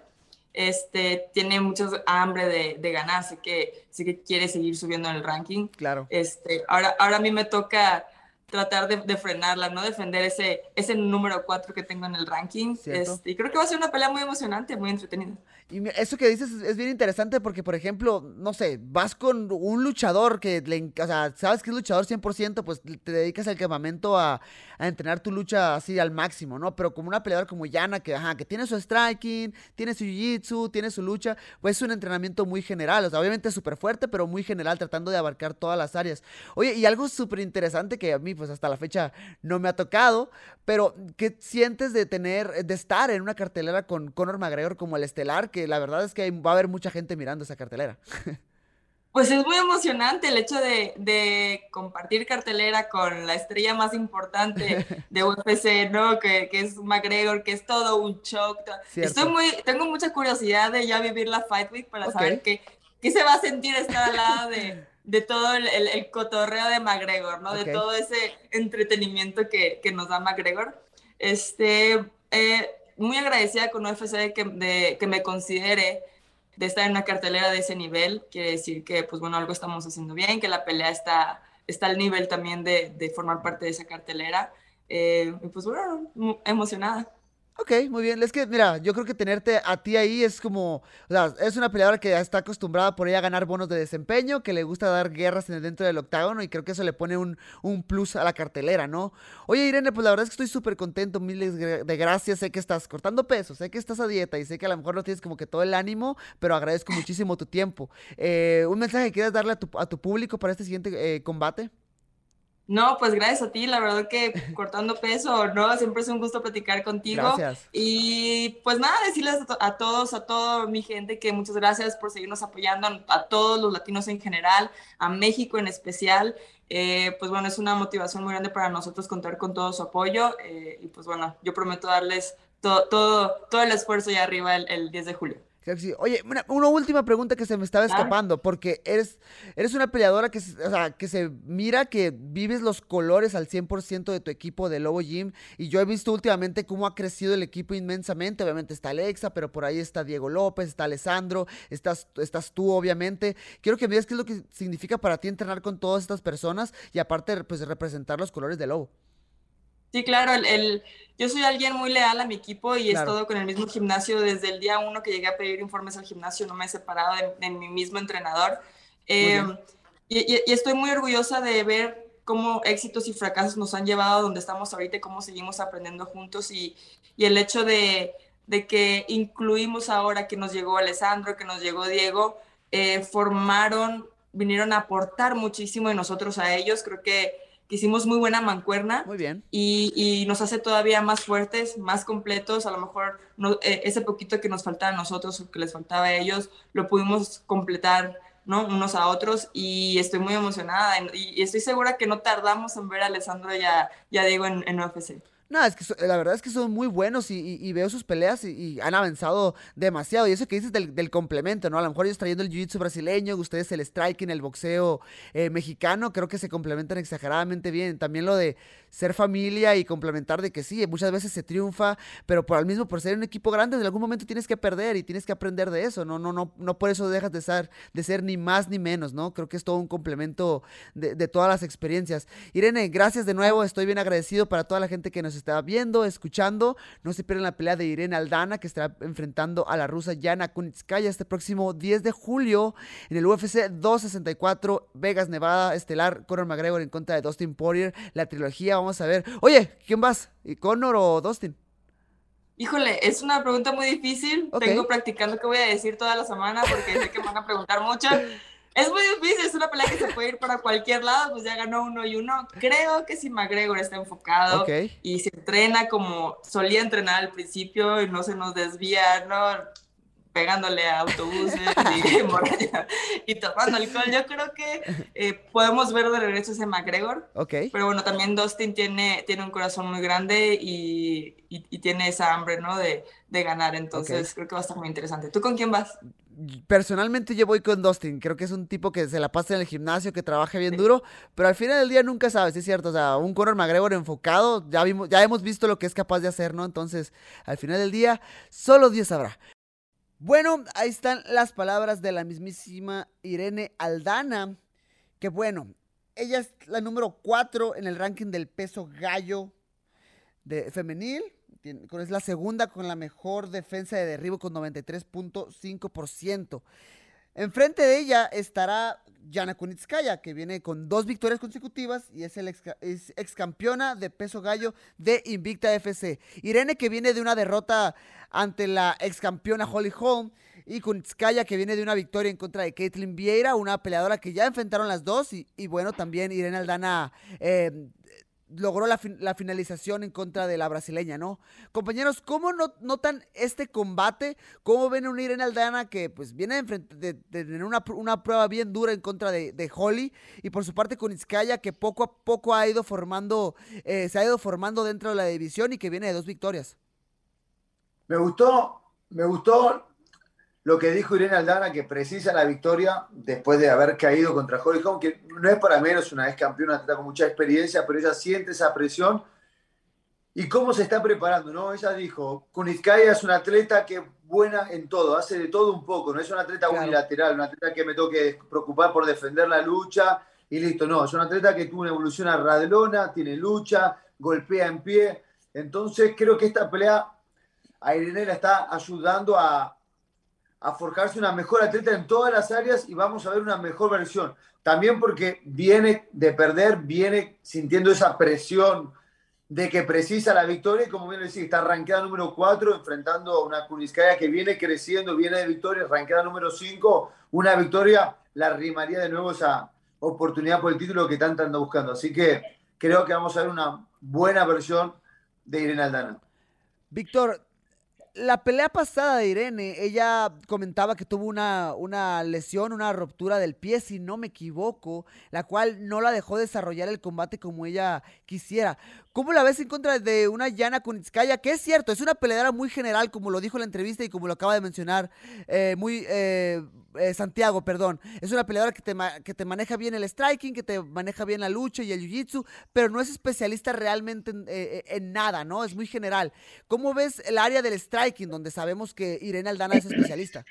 Este, tiene mucho hambre de, de ganar, así que, sí que quiere seguir subiendo en el ranking. Claro. Este, ahora, ahora a mí me toca tratar de, frenarla, no defender ese, ese número 4 que tengo en el ranking. Este, y creo que va a ser una pelea muy emocionante, muy entretenida. Y eso que dices es, bien interesante porque, por ejemplo, no sé, vas con un luchador que, le, o sea, sabes que es luchador 100%, pues te dedicas al campamento a, entrenar tu lucha así al máximo, ¿no? Pero como una peleadora como Yana, que, que tiene su striking, tiene su jiu-jitsu, tiene su lucha, pues es un entrenamiento muy general, o sea, obviamente súper fuerte, pero muy general, tratando de abarcar todas las áreas. Oye, y algo súper interesante que a mí, pues hasta la fecha no me ha tocado, pero ¿qué sientes de tener, de estar en una cartelera con Conor McGregor como el estelar? Que la verdad es que va a haber mucha gente mirando esa cartelera. Pues es muy emocionante el hecho de, compartir cartelera con la estrella más importante de UFC, ¿no? Que, es McGregor, que es todo un shock. Estoy muy, tengo mucha curiosidad de ya vivir la Fight Week para saber qué, qué se va a sentir estar al lado de, de todo el, el, cotorreo de McGregor, ¿no? De todo ese entretenimiento que, que nos da McGregor. Este, eh, muy agradecida con UFC de que, que me considere de estar en una cartelera de ese nivel. Quiere decir que, pues bueno, algo estamos haciendo bien, que la pelea está, está al nivel también de, de formar parte de esa cartelera. Eh, pues bueno, emocionada. Ok, muy bien. Es que, mira, yo creo que tenerte a ti ahí es como, o sea, es una peleadora que está acostumbrada por ella a ganar bonos de desempeño, que le gusta dar guerras en el dentro del octágono y creo que eso le pone un, un plus a la cartelera, ¿no? Oye, Irene, pues la verdad es que estoy súper contento, miles de gracias. Sé que estás cortando peso, sé que estás a dieta y sé que a lo mejor no tienes como que todo el ánimo, pero agradezco muchísimo tu tiempo. Eh, ¿Un mensaje que quieras darle a tu, a tu público para este siguiente eh, combate? No, pues gracias a ti, la verdad que cortando peso, ¿no? Siempre es un gusto platicar contigo. Gracias. Y pues nada, decirles a, todos, a toda mi gente que muchas gracias por seguirnos apoyando, a todos los latinos en general, a México en especial. Eh, pues bueno, es una motivación muy grande para nosotros contar con todo su apoyo. Eh, y pues bueno, yo prometo darles todo, todo, todo el esfuerzo ya arriba el 10 de julio. Oye, una, última pregunta que se me estaba escapando, porque eres, eres una peleadora que, o sea, que se mira que vives los colores al 100% de tu equipo de Lobo Gym, y yo he visto últimamente cómo ha crecido el equipo inmensamente, obviamente está Alexa, pero por ahí está Diego López, está Alessandro, estás, estás tú, obviamente. Quiero que me digas qué es lo que significa para ti entrenar con todas estas personas y aparte, pues, representar los colores de Lobo. Sí, claro, el, yo soy alguien muy leal a mi equipo y he estado con el mismo gimnasio desde el día uno que llegué a pedir informes al gimnasio, no me he separado de, mi mismo entrenador. Eh, y, estoy muy orgullosa de ver cómo éxitos y fracasos nos han llevado a donde estamos ahorita y cómo seguimos aprendiendo juntos y, el hecho de, que incluimos ahora que nos llegó Alessandro, que nos llegó Diego, eh, formaron, vinieron a aportar muchísimo de nosotros a ellos. Creo que que hicimos muy buena mancuerna. Muy bien. Y, nos hace todavía más fuertes, más completos. A lo mejor no, eh, ese poquito que nos faltaba a nosotros o que les faltaba a ellos, lo pudimos completar ¿no? unos a otros y estoy muy emocionada y, estoy segura que no tardamos en ver a Alessandro y a, Diego en, en UFC. No, es que la verdad es que son muy buenos y, veo sus peleas y, han avanzado demasiado. Y eso que dices del, complemento, ¿no? A lo mejor ellos trayendo el jiu-jitsu brasileño, ustedes el striking, el boxeo eh, mexicano, creo que se complementan exageradamente bien. También lo de ser familia y complementar de que sí, muchas veces se triunfa, pero por al mismo por ser un equipo grande, en algún momento tienes que perder y tienes que aprender de eso, no, no, no, no por eso dejas de ser, de ser ni más ni menos, ¿no? Creo que es todo un complemento de, todas las experiencias. Irene, gracias de nuevo, estoy bien agradecido para toda la gente que nos está viendo, escuchando. No se pierdan la pelea de Irene Aldana, que estará enfrentando a la rusa Yana Kunitskaya este próximo 10 de julio en el UFC 264 Vegas, Nevada, estelar Conor McGregor en contra de Dustin Poirier, la trilogía vamos a ver. Oye, ¿quién vas? ¿Connor o Dustin? Híjole, es una pregunta muy difícil. Tengo practicando qué voy a decir toda la semana porque sé que me van a preguntar mucho. Es muy difícil, es una pelea que se puede ir para cualquier lado, pues ya ganó uno y uno. Creo que si McGregor está enfocado y se entrena como solía entrenar al principio y no se nos desvía, ¿no? Pegándole a autobuses y, y tomando alcohol. Yo creo que eh, podemos ver de regreso ese McGregor. Okay. Pero bueno, también Dustin tiene, tiene un corazón muy grande y, y, tiene esa hambre, ¿no? De, de ganar. Entonces creo que va a estar muy interesante. ¿Tú con quién vas? Personalmente yo voy con Dustin, creo que es un tipo que se la pasa en el gimnasio, que trabaja bien duro, pero al final del día nunca sabes, es cierto, o sea, un Conor McGregor enfocado, ya, vimos, ya hemos visto lo que es capaz de hacer, ¿no? Entonces, al final del día, solo Dios sabrá. Bueno, ahí están las palabras de la mismísima Irene Aldana. Que bueno, ella es la número 4 en el ranking del peso gallo de femenil. Es la segunda con la mejor defensa de derribo con 93.5%. Enfrente de ella estará Yana Kunitskaya, que viene con dos victorias consecutivas y es, el ex, campeona de peso gallo de Invicta FC. Irene, que viene de una derrota ante la ex campeona Holly Holm. Y Kunitskaya, que viene de una victoria en contra de Caitlin Vieira, una peleadora que ya enfrentaron las dos. Y, bueno, también Irene Aldana eh, logró la, finalización en contra de la brasileña, ¿no? Compañeros, ¿cómo notan este combate? ¿Cómo ven un Irene Aldana que pues viene de, tener una, prueba bien dura en contra de, Holly? Y por su parte con que poco a poco ha ido formando, eh, se ha ido formando dentro de la división y que viene de dos victorias. Me gustó, me gustó lo que dijo Irene Aldana, que precisa la victoria después de haber caído contra Holly Holm, que no es para menos una vez campeona, con mucha experiencia, pero ella siente esa presión. ¿Y cómo se está preparando? ¿no? Ella dijo, Kunitskaya es una atleta que buena en todo, hace de todo un poco, no es una atleta unilateral, una atleta que me toque preocupar por defender la lucha y listo, no, es una atleta que tuvo una evolución a Radelona, tiene lucha, golpea en pie, entonces creo que esta pelea a Irene la está ayudando a, a forjarse una mejor atleta en todas las áreas y vamos a ver una mejor versión. También porque viene de perder, viene sintiendo esa presión de que precisa la victoria y como bien decís, está arranqueada número 4 enfrentando a una Kuniskaya que viene creciendo, viene de victoria, arranqueada número 5, una victoria la rimaría de nuevo esa oportunidad por el título que tanto anda buscando. Así que creo que vamos a ver una buena versión de Irene Aldana. Víctor, la pelea pasada de Irene, ella comentaba que tuvo una, una, lesión, una ruptura del pie, si no me equivoco, la cual no la dejó desarrollar el combate como ella quisiera. ¿Cómo la ves en contra de una Yana Kunitskaya? Que es cierto, es una peleadora muy general, como lo dijo en la entrevista y como lo acaba de mencionar, eh, muy eh, eh, Santiago, perdón. Es una peleadora que te, que te maneja bien el striking, que te maneja bien la lucha y el jiu-jitsu, pero no es especialista realmente en, nada, ¿no? Es muy general. ¿Cómo ves el área del striking, donde sabemos que Irene Aldana es especialista?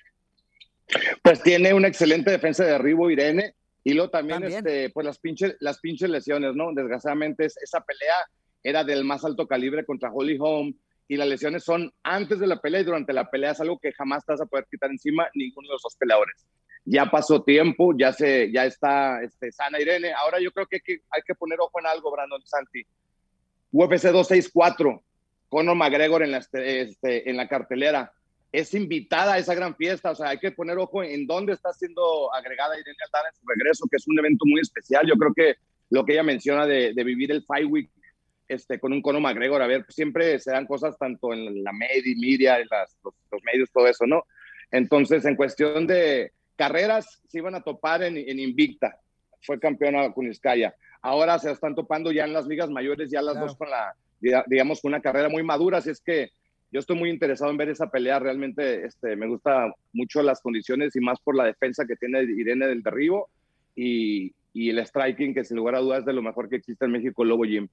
Pues tiene una excelente defensa de derribo, Irene. Y luego también, Este, pues las pinches, las pinches lesiones, ¿no? Desgraciadamente esa pelea era del más alto calibre contra Holly Holm y las lesiones son antes de la pelea y durante la pelea es algo que jamás te vas a poder quitar encima ninguno de los dos peleadores. Ya pasó tiempo, ya se ya está este, sana Irene. Ahora yo creo que hay, que hay que poner ojo en algo, Brandon Santi. UFC 264, Conor McGregor en la, este, este, en la cartelera. Es invitada a esa gran fiesta, o sea, hay que poner ojo en dónde está siendo agregada Irene Aldana en su regreso, que es un evento muy especial. Yo creo que lo que ella menciona de, de vivir el Fight Week este, con un Conor McGregor, a ver, siempre se dan cosas tanto en la media, en las, los, medios, todo eso, ¿no? Entonces, en cuestión de carreras, se iban a topar en, Invicta, fue campeona Kuniskaya. Ahora se están topando ya en las ligas mayores, ya las dos con la, digamos, con una carrera muy madura, así es que yo estoy muy interesado en ver esa pelea, realmente este, me gusta mucho las condiciones y más por la defensa que tiene Irene del derribo y, y el striking, que sin lugar a dudas es de lo mejor que existe en México, Lobo Jim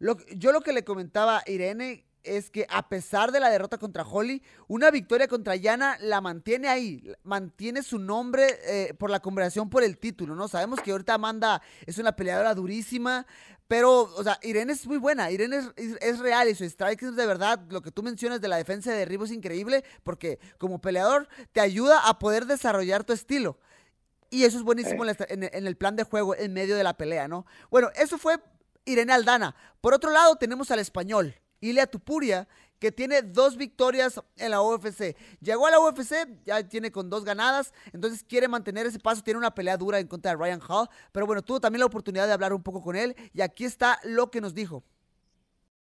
yo lo que le comentaba a Irene es que a pesar de la derrota contra Holly, una victoria contra Yana la mantiene ahí, mantiene su nombre eh, por la conversación por el título, ¿no? Sabemos que ahorita Amanda es una peleadora durísima, pero, o sea, Irene es muy buena, Irene es, real y su strike es de verdad, lo que tú mencionas de la defensa de derribo es increíble, porque como peleador te ayuda a poder desarrollar tu estilo. Y eso es buenísimo en, en el plan de juego en medio de la pelea, ¿no? Bueno, eso fue Irene Aldana. Por otro lado, tenemos al español, Ilia Tupuria, que tiene dos victorias en la UFC. Llegó a la UFC, ya tiene con dos ganadas, entonces quiere mantener ese paso, tiene una pelea dura en contra de Ryan Hall, pero bueno, tuvo también la oportunidad de hablar un poco con él y aquí está lo que nos dijo.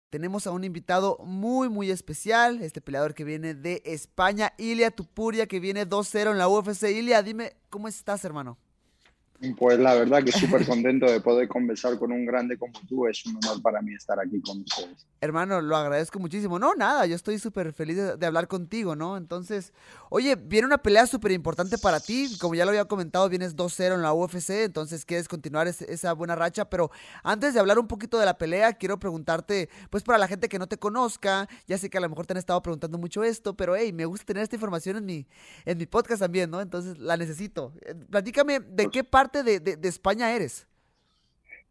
Tenemos a un invitado muy, muy especial, este peleador que viene de España, Ilia Tupuria, que viene 2-0 en la UFC. Ilia, dime, ¿cómo estás, hermano? Pues la verdad que súper contento de poder conversar con un grande como tú. Es un honor para mí estar aquí con ustedes. Hermano, lo agradezco muchísimo. No, nada, yo estoy súper feliz de, hablar contigo, ¿no? Entonces, oye, viene una pelea súper importante para ti. Como ya lo había comentado, vienes 2-0 en la UFC, entonces quieres continuar esa buena racha. Pero antes de hablar un poquito de la pelea, quiero preguntarte, pues para la gente que no te conozca, ya sé que a lo mejor te han estado preguntando mucho esto, pero hey, me gusta tener esta información en mi, en mi podcast también, ¿no? Entonces la necesito. Eh, platícame de qué parte de, España eres?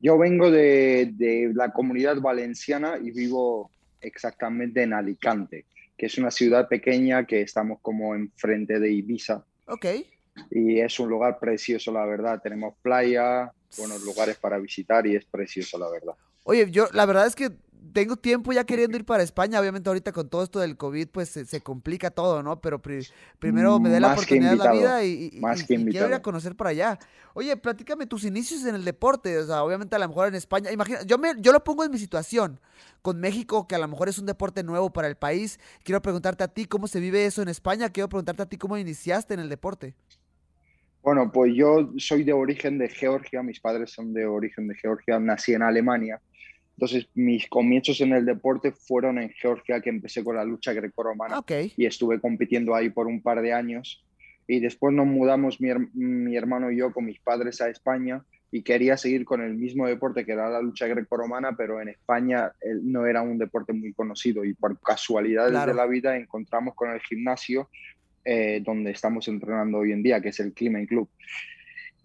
Yo vengo de, la comunidad valenciana y vivo exactamente en Alicante, que es una ciudad pequeña que estamos como enfrente de Ibiza. Ok. Y es un lugar precioso, la verdad. Tenemos playa, buenos lugares para visitar y es precioso, la verdad. Oye, yo la verdad es que tengo tiempo ya queriendo ir para España. Obviamente ahorita con todo esto del COVID, pues se, complica todo, ¿no? Pero primero me dé la oportunidad de la vida y, quiero ir a conocer para allá. Oye, platícame tus inicios en el deporte. O sea, obviamente a lo mejor en España. Imagina, yo, me, yo lo pongo en mi situación con México, que a lo mejor es un deporte nuevo para el país. Quiero preguntarte a ti cómo se vive eso en España. Quiero preguntarte a ti cómo iniciaste en el deporte. Bueno, pues yo soy de origen de Georgia, mis padres son de origen de Georgia, nací en Alemania entonces, mis comienzos en el deporte fueron en Georgia, que empecé con la lucha grecorromana okay. y estuve compitiendo ahí por un par de años. Y después nos mudamos mi, mi hermano y yo con mis padres a España y quería seguir con el mismo deporte que era la lucha grecorromana, pero en España no era un deporte muy conocido y por casualidades de la vida encontramos con el gimnasio eh, donde estamos entrenando hoy en día, que es el Climen Club.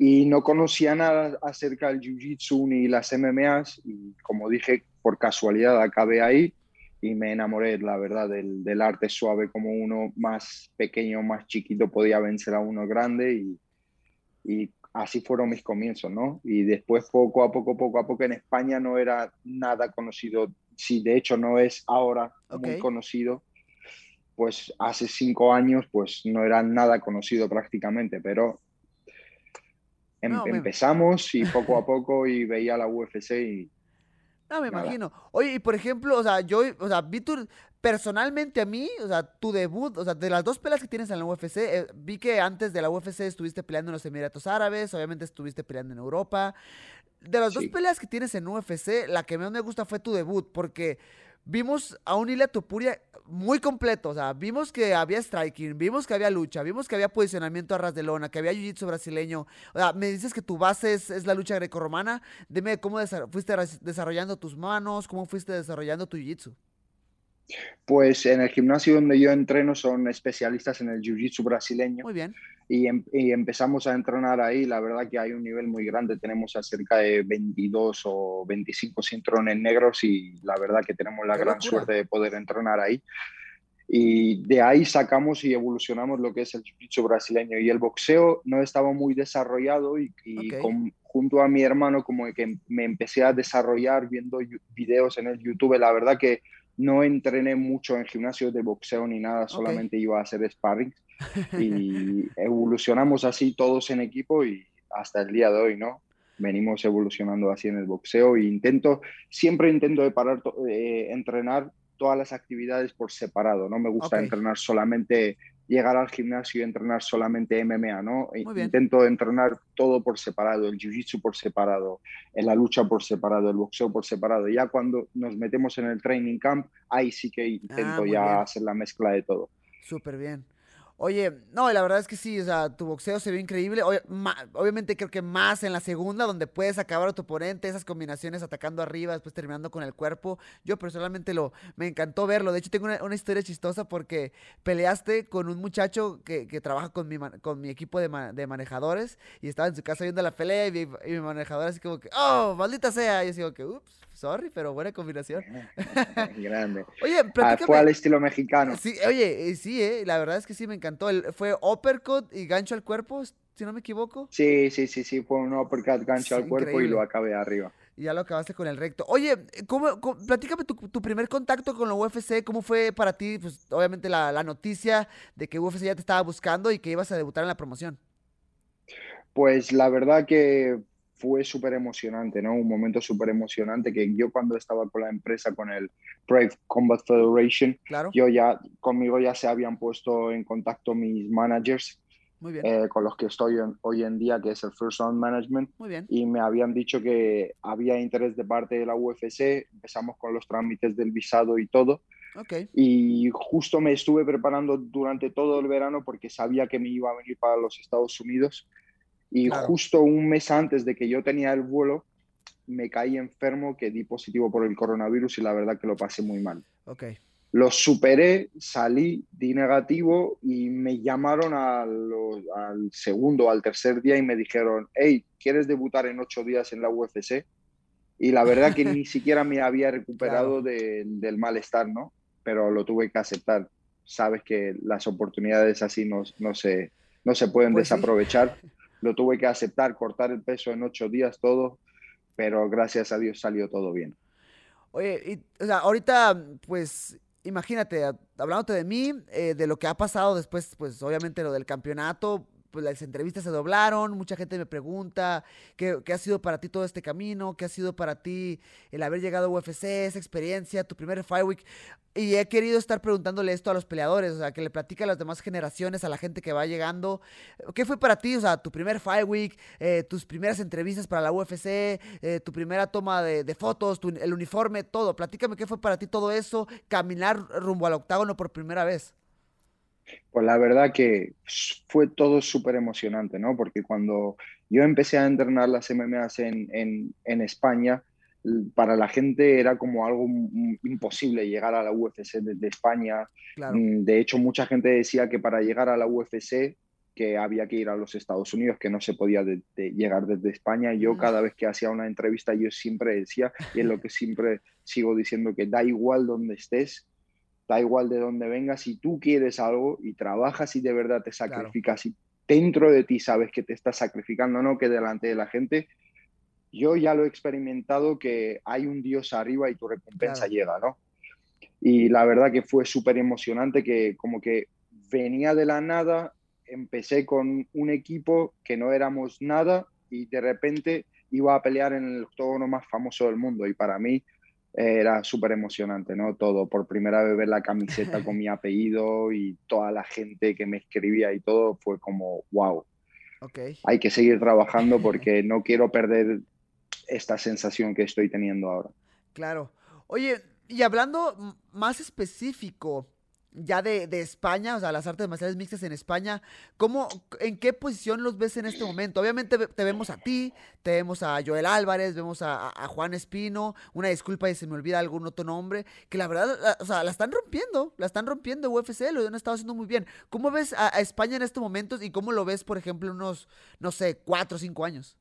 Y no conocía nada acerca del Jiu-Jitsu ni las MMAs y como dije, por casualidad acabé ahí y me enamoré, la verdad, del, del arte suave, como uno más pequeño, más chiquito podía vencer a uno grande y, y así fueron mis comienzos, ¿no? Y después poco a poco, poco a poco en España no era nada conocido, si de hecho no es ahora muy conocido, pues hace cinco años pues no era nada conocido prácticamente, pero em, empezamos y poco a poco y veía la UFC y no, me imagino. Oye, y por ejemplo, o sea, yo, o sea, vi tu, personalmente a mí, o sea, tu debut, o sea, de las dos peleas que tienes en la UFC, eh, vi que antes de la UFC estuviste peleando en los Emiratos Árabes, obviamente estuviste peleando en Europa. De las dos peleas que tienes en UFC, la que más me gusta fue tu debut, porque vimos a un Ilia Topuria muy completo, o sea, vimos que había striking, vimos que había lucha, vimos que había posicionamiento a ras de lona, que había jiu-jitsu brasileño. O sea, me dices que tu base es, la lucha grecorromana. Dime cómo fuiste desarrollando tus manos, cómo fuiste desarrollando tu jiu-jitsu. Pues en el gimnasio donde yo entreno son especialistas en el jiu-jitsu brasileño. Muy bien. Em, y, empezamos a entrenar ahí. La verdad que hay un nivel muy grande. Tenemos cerca de 22 o 25 cinturones negros y la verdad que tenemos la gran suerte de poder entrenar ahí. Y de ahí sacamos y evolucionamos lo que es el jiu-jitsu brasileño. Y el boxeo no estaba muy desarrollado y, junto a mi hermano como que me empecé a desarrollar viendo videos en el YouTube. La verdad que no entrené mucho en gimnasios de boxeo ni nada, solamente iba a hacer sparring y evolucionamos así todos en equipo y hasta el día de hoy, ¿no? Venimos evolucionando así en el boxeo e intento, siempre intento de parar, eh, entrenar todas las actividades por separado, no me gusta entrenar solamente llegar al gimnasio y entrenar solamente MMA, ¿no? Intento entrenar todo por separado, el jiu-jitsu por separado, la lucha por separado, el boxeo por separado. Ya cuando nos metemos en el training camp, ahí sí que intento ah, ya hacer la mezcla de todo. Súper bien. Oye, no, la verdad es que sí, o sea, tu boxeo se ve increíble. obviamente creo que más en la segunda, donde puedes acabar a tu oponente, esas combinaciones atacando arriba, después terminando con el cuerpo. Yo personalmente lo, me encantó verlo. De hecho, tengo una, historia chistosa porque peleaste con un muchacho que, trabaja con mi, con mi equipo de, manejadores y estaba en su casa viendo la pelea y mi, manejador así como que, oh, maldita sea. Y yo digo que, ups sorry, pero buena combinación. Grande. Oye. Fue al estilo mexicano. Sí, oye, eh, sí, eh, la verdad es que sí me encantó. Fue uppercut y gancho al cuerpo, si no me equivoco. Sí, sí, sí, sí, fue un uppercut, gancho al cuerpo y lo acabé arriba. Y ya lo acabaste con el recto. Oye, ¿cómo, platícame tu, primer contacto con la UFC, ¿cómo fue para ti? Pues obviamente la, la noticia de que UFC ya te estaba buscando y que ibas a debutar en la promoción. Pues la verdad que fue súper emocionante, ¿no? Un momento súper emocionante que yo cuando estaba con la empresa, con el Brave Combat Federation, yo ya, conmigo ya se habían puesto en contacto mis managers, eh, con los que estoy hoy en día, que es el First Round Management, y me habían dicho que había interés de parte de la UFC, empezamos con los trámites del visado y todo, Y justo me estuve preparando durante todo el verano porque sabía que me iba a venir para los Estados Unidos y justo un mes antes de que yo tenía el vuelo, me caí enfermo, que di positivo por el coronavirus y la verdad que lo pasé muy mal. Okay. Lo superé, salí, di negativo y me llamaron al segundo, al tercer día y me dijeron, hey, ¿quieres debutar en ocho días en la UFC? Y la verdad que ni siquiera me había recuperado del malestar, ¿no? Pero lo tuve que aceptar. Sabes que las oportunidades así no, no, se, no se pueden pues desaprovechar lo tuve que aceptar, cortar el peso en ocho días, todo, pero gracias a Dios salió todo bien. Oye, o sea, ahorita, pues, imagínate, hablándote de mí, eh, de lo que ha pasado después, pues, obviamente lo del campeonato, pues las entrevistas se doblaron, mucha gente me pregunta ¿qué, ha sido para ti todo este camino, qué ha sido para ti el haber llegado a UFC, esa experiencia, tu primer Fight Week. Y he querido estar preguntándole esto a los peleadores, o sea, que le platique a las demás generaciones, a la gente que va llegando. ¿Qué fue para ti, o sea, tu primer Fight Week, eh, tus primeras entrevistas para la UFC, eh, tu primera toma de, fotos, el uniforme, todo? Platícame qué fue para ti todo eso, caminar rumbo al octágono por primera vez. Pues la verdad que fue todo súper emocionante, ¿no? Porque cuando yo empecé a entrenar las MMAs en, en, en, España, para la gente era como algo imposible llegar a la UFC desde España. Mm, de hecho, mucha gente decía que para llegar a la UFC que había que ir a los Estados Unidos, que no se podía llegar desde España. Yo mm. cada vez que hacía una entrevista, yo siempre decía, y es lo que siempre sigo diciendo, que da igual donde estés, da igual de dónde vengas, si tú quieres algo y trabajas y de verdad te sacrificas y dentro de ti sabes que te estás sacrificando, no que delante de la gente, yo ya lo he experimentado que hay un Dios arriba y tu recompensa llega, ¿no? Y la verdad que fue súper emocionante que como que venía de la nada empecé con un equipo que no éramos nada y de repente iba a pelear en el octógono más famoso del mundo y para mí era súper emocionante, ¿no? Todo, por primera vez ver la camiseta con mi apellido y toda la gente que me escribía y todo fue como, wow. Okay. Hay que seguir trabajando porque no quiero perder esta sensación que estoy teniendo ahora. Claro. Oye, y hablando más específico, ya de, España, o sea, las artes marciales mixtas en España, ¿cómo, ¿en qué posición los ves en este momento? Obviamente te vemos a ti, te vemos a Joel Álvarez, vemos a, Juan Espino, una disculpa y se me olvida algún otro nombre, que la verdad, la, o sea, la están rompiendo, la están rompiendo UFC, lo han estado haciendo muy bien. ¿Cómo ves a, a España en estos momentos y cómo lo ves, por ejemplo, unos, no sé, cuatro o cinco años?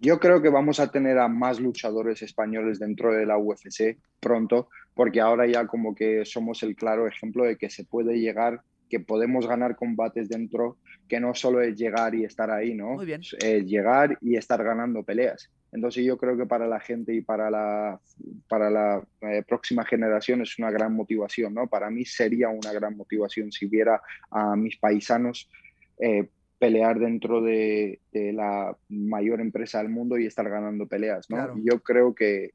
Yo creo que vamos a tener a más luchadores españoles dentro de la UFC pronto, porque ahora ya como que somos el claro ejemplo de que se puede llegar, que podemos ganar combates dentro, que no solo es llegar y estar ahí, ¿no? Muy bien. Es llegar y estar ganando peleas. Entonces yo creo que para la gente y para la, para la eh, próxima generación es una gran motivación, ¿no? Para mí sería una gran motivación si viera a mis paisanos eh, pelear dentro de, la mayor empresa del mundo y estar ganando peleas, ¿no? Yo creo que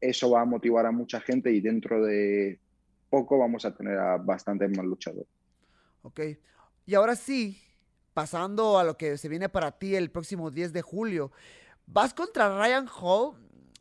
eso va a motivar a mucha gente y dentro de poco vamos a tener a bastantes más luchadores. Ok. Y ahora sí, pasando a lo que se viene para ti el próximo 10 de julio, vas contra Ryan Hall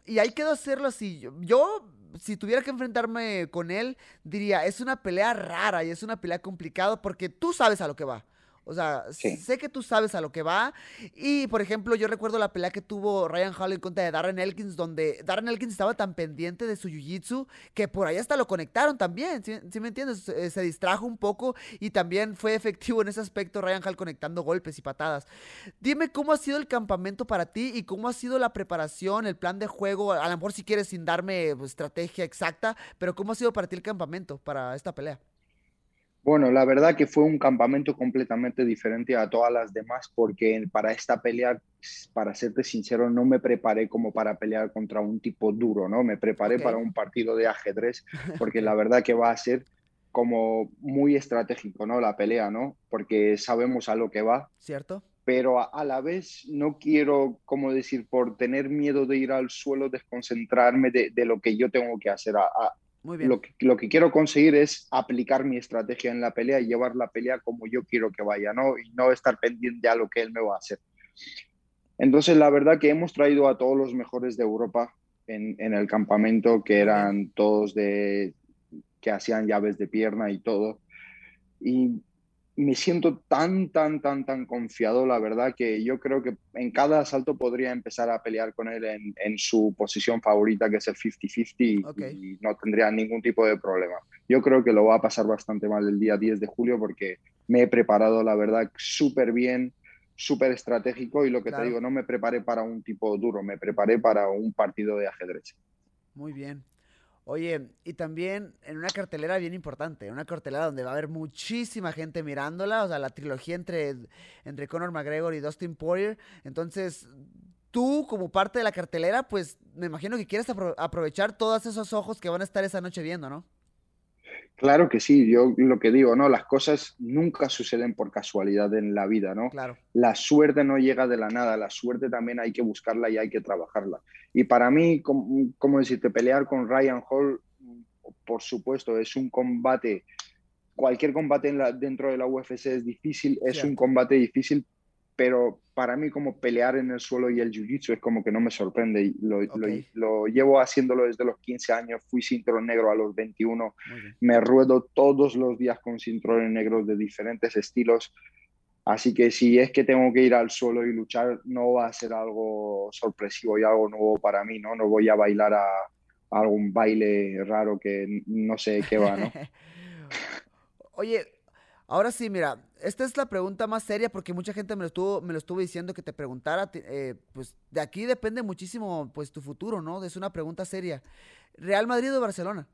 y hay que hacerlo así. Yo si tuviera que enfrentarme con él, diría, es una pelea rara y es una pelea complicada porque tú sabes a lo que va. O sea, sé que tú sabes a lo que va. Y, por ejemplo, yo recuerdo la pelea que tuvo Ryan Hall en contra de Darren Elkins, donde Darren Elkins estaba tan pendiente de su jiu-jitsu que por ahí hasta lo conectaron también. ¿Sí, me entiendes? Se, distrajo un poco y también fue efectivo en ese aspecto Ryan Hall conectando golpes y patadas. Dime cómo ha sido el campamento para ti y cómo ha sido la preparación, el plan de juego. A lo mejor si quieres sin darme pues, estrategia exacta, pero cómo ha sido para ti el campamento para esta pelea. Bueno, la verdad que fue un campamento completamente diferente a todas las demás porque para esta pelea, para serte sincero, no me preparé como para pelear contra un tipo duro, ¿no? Me preparé para un partido de ajedrez porque la verdad que va a ser como muy estratégico, ¿no? La pelea, ¿no? Porque sabemos a lo que va. ¿Cierto? Pero a, la vez no quiero, como decir, por tener miedo de ir al suelo, desconcentrarme de, lo que yo tengo que hacer. A, lo que, lo que, quiero conseguir es aplicar mi estrategia en la pelea y llevar la pelea como yo quiero que vaya, ¿no? Y no estar pendiente a lo que él me va a hacer. Entonces, la verdad que hemos traído a todos los mejores de Europa en, en el campamento, que eran todos de que hacían llaves de pierna y todo. Y me siento tan, tan, tan, tan confiado, la verdad, que yo creo que en cada asalto podría empezar a pelear con él en, en su posición favorita, que es el 50-50, y no tendría ningún tipo de problema. Yo creo que lo va a pasar bastante mal el día 10 de julio porque me he preparado, la verdad, súper bien, súper estratégico, y lo que te digo, no me preparé para un tipo duro, me preparé para un partido de ajedrez. Muy bien. Oye, y también en una cartelera bien importante, una cartelera donde va a haber muchísima gente mirándola, o sea, la trilogía entre, entre Conor McGregor y Dustin Poirier. Entonces, tú como parte de la cartelera, pues me imagino que quieres aprovechar todos esos ojos que van a estar esa noche viendo, ¿no? Claro que sí, yo lo que digo, ¿no? Las cosas nunca suceden por casualidad en la vida, ¿no? Claro. La suerte no llega de la nada, la suerte también hay que buscarla y hay que trabajarla. Y para mí, como, decirte, pelear con Ryan Hall, por supuesto, es un combate, cualquier combate en la, dentro de la UFC es difícil, es un combate difícil, pero para mí como pelear en el suelo y el jiu-jitsu es como que no me sorprende. Lo, lo, llevo haciéndolo desde los 15 años, fui cinturón negro a los 21, me ruedo todos los días con cinturones negros de diferentes estilos. Así que si es que tengo que ir al suelo y luchar, no va a ser algo sorpresivo y algo nuevo para mí, ¿no? No voy a bailar a, a algún baile raro que no sé qué va, ¿no? Oye, Ahora sí, mira, esta es la pregunta más seria porque mucha gente me lo estuvo, me lo estuvo diciendo que te preguntara. Eh, pues de aquí depende muchísimo pues tu futuro, ¿no? Es una pregunta seria. ¿Real Madrid o Barcelona?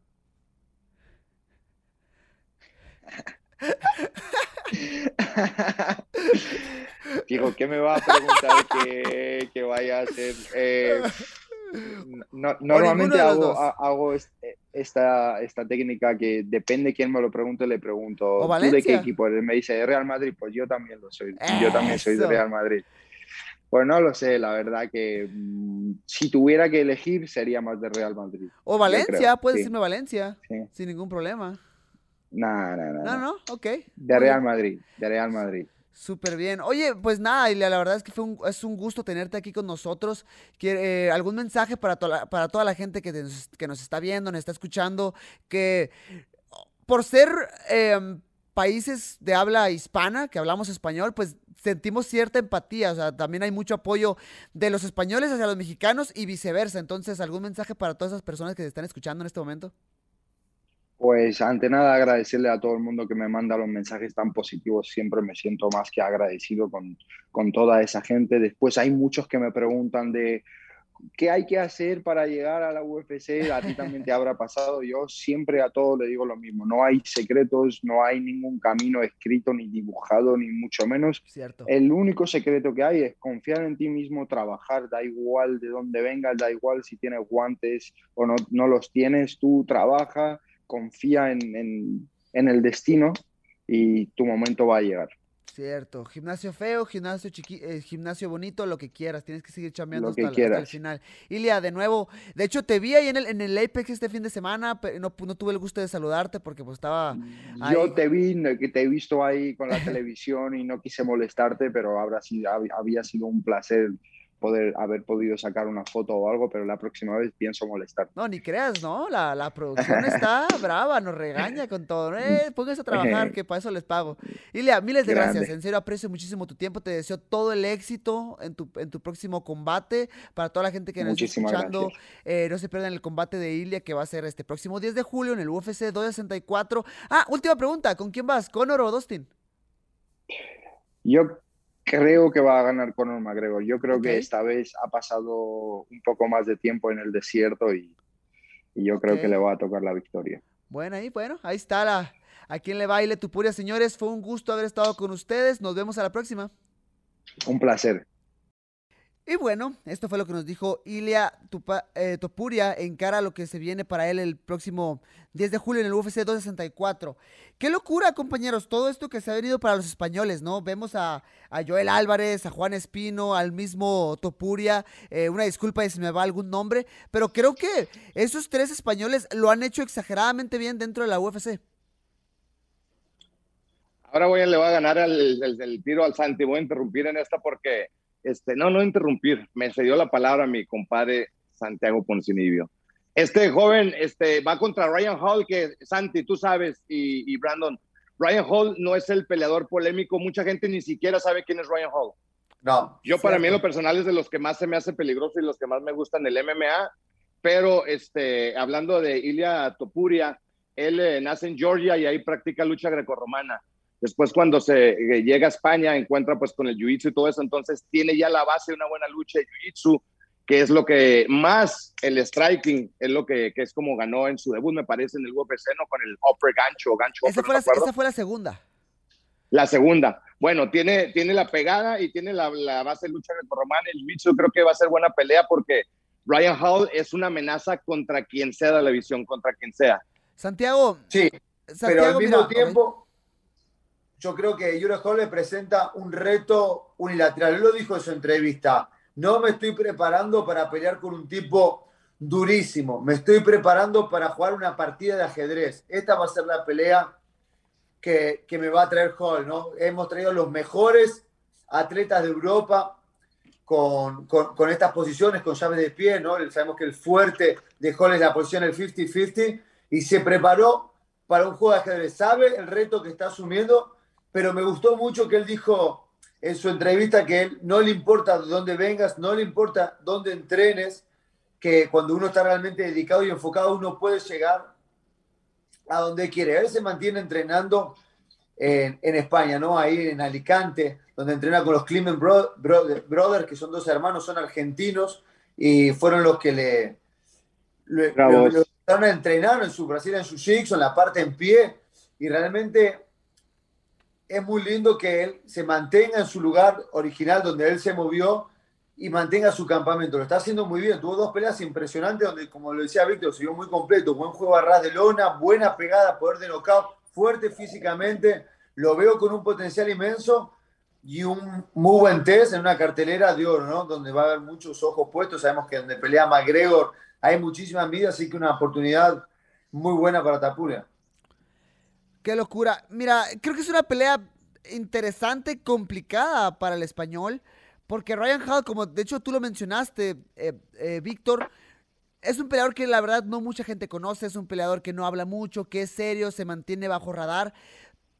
Digo, ¿qué me va a preguntar que, vaya a hacer? Eh, normalmente hago, hago esta, esta técnica que depende quién me lo pregunte, le pregunto, ¿tú de qué equipo eres? Me dice, de Real Madrid, pues yo también lo soy, yo también soy de Real Madrid. Pues no lo sé, la verdad que mm, si tuviera que elegir sería más de Real Madrid. O Valencia, puedes decirme Valencia, sin ningún problema. No, no, no. No, no, ok. De Real Madrid, de Real Madrid. Súper bien. Oye, pues nada, Ilia, la verdad es que fue un, es un gusto tenerte aquí con nosotros. Eh, ¿Algún mensaje para, para toda la gente que, que, nos está viendo, nos está escuchando? Que por ser em, países de habla hispana, que hablamos español, pues sentimos cierta empatía. O sea, también hay mucho apoyo de los españoles hacia los mexicanos y viceversa. Entonces, ¿algún mensaje para todas esas personas que se están escuchando en este momento? Pues ante nada agradecerle a todo el mundo que me manda los mensajes tan positivos, siempre me siento más que agradecido con, con toda esa gente. Después hay muchos que me preguntan de qué hay que hacer para llegar a la UFC, a ti también te habrá pasado, yo siempre a todos le digo lo mismo, no hay secretos, no hay ningún camino escrito ni dibujado, ni mucho menos. Cierto. El único secreto que hay es confiar en ti mismo, trabajar, da igual de dónde vengas, da igual si tienes guantes o no, no los tienes, tú trabaja confía en, el destino y tu momento va a llegar. Cierto, gimnasio feo, gimnasio chiqui eh, gimnasio bonito, lo que quieras, tienes que seguir chambeando hasta, el final. Ilia, de nuevo, de hecho te vi ahí en el, en el Apex este fin de semana, pero no, no tuve el gusto de saludarte porque pues estaba Yo te vi, te he visto ahí con la televisión y no quise molestarte, pero habrá sido, había sido un placer poder haber podido sacar una foto o algo, pero la próxima vez pienso molestar. No, ni creas, ¿no? La, la producción está brava, nos regaña con todo. Eh, pónganse a trabajar, que para eso les pago. Ilia, miles de gracias. En serio, aprecio muchísimo tu tiempo. Te deseo todo el éxito en tu, en tu próximo combate. Para toda la gente que nos está escuchando, eh, no se pierdan el combate de Ilia que va a ser este próximo 10 de julio en el UFC 264. Ah, última pregunta. ¿Con quién vas? ¿Conor o Dustin? Yo creo que va a ganar Conor McGregor. Yo creo que esta vez ha pasado un poco más de tiempo en el desierto y, yo creo que le va a tocar la victoria. Bueno, ahí, bueno, ahí está la, a quien le baile tu puria, señores. Fue un gusto haber estado con ustedes. Nos vemos a la próxima. Un placer. Y bueno, esto fue lo que nos dijo Ilia eh, Topuria en cara a lo que se viene para él el próximo 10 de julio en el UFC 264. Qué locura, compañeros, todo esto que se ha venido para los españoles, ¿no? Vemos a, Joel Álvarez, a Juan Espino, al mismo Topuria. Eh, una disculpa si me va algún nombre, pero creo que esos tres españoles lo han hecho exageradamente bien dentro de la UFC. Ahora voy a, le va a ganar el, tiro al Santi. Voy a interrumpir en esta porque este, no, no interrumpir, me cedió la palabra mi compadre Santiago Poncinibio. Este joven este, va contra Ryan Hall, que Santi, tú sabes, y, Brandon, Ryan Hall no es el peleador polémico, mucha gente ni siquiera sabe quién es Ryan Hall. No. Yo para mí en lo personal es de los que más se me hace peligroso y los que más me gustan el MMA, pero este, hablando de Ilya Topuria, él eh, nace en Georgia y ahí practica lucha grecorromana. Después cuando se eh, llega a España encuentra pues con el jiu-jitsu y todo eso, entonces tiene ya la base de una buena lucha de jiu-jitsu, que es lo que más el striking, es lo que, es como ganó en su debut, me parece, en el UFC, ¿no? Con el upper gancho, gancho esa, fue, la, esa fue la segunda. La segunda. Bueno, tiene, tiene la pegada y tiene la, base de lucha romana. El jiu-jitsu creo que va a ser buena pelea porque Ryan Hall es una amenaza contra quien sea de la visión, contra quien sea. Santiago. Sí, pero al mismo tiempo yo creo que Jure Hall le presenta un reto unilateral. Lo dijo en su entrevista. No me estoy preparando para pelear con un tipo durísimo. Me estoy preparando para jugar una partida de ajedrez. Esta va a ser la pelea que, me va a traer Hall, ¿no? Hemos traído los mejores atletas de Europa con, con, estas posiciones, con llaves de pie, ¿no? Sabemos que el fuerte dejó la posición el 50-50 y se preparó para un juego de ajedrez. Sabe el reto que está asumiendo, pero me gustó mucho que él dijo en su entrevista que él no le importa dónde vengas, no le importa dónde entrenes, que cuando uno está realmente dedicado y enfocado, uno puede llegar a donde quiere. Él se mantiene entrenando en, en España, ¿no? Ahí en Alicante, donde entrena con los Clement Brothers, que son dos hermanos, son argentinos, y fueron los que le, le, a entrenar en su Brasil, en su Six, en la parte en pie, y realmente es muy lindo que él se mantenga en su lugar original donde él se movió y mantenga su campamento. Lo está haciendo muy bien. Tuvo dos peleas impresionantes donde, como lo decía Víctor, se vio muy completo. Buen juego a ras de lona, buena pegada, poder de knockout, fuerte físicamente. Lo veo con un potencial inmenso y un muy buen test en una cartelera de oro, ¿no? Donde va a haber muchos ojos puestos. Sabemos que donde pelea McGregor hay muchísima envidia, así que una oportunidad muy buena para Tapuria. Qué locura. Mira, creo que es una pelea interesante, complicada para el español, porque Ryan Hall, como de hecho tú lo mencionaste, eh, eh, Víctor, es un peleador que la verdad no mucha gente conoce, es un peleador que no habla mucho, que es serio, se mantiene bajo radar,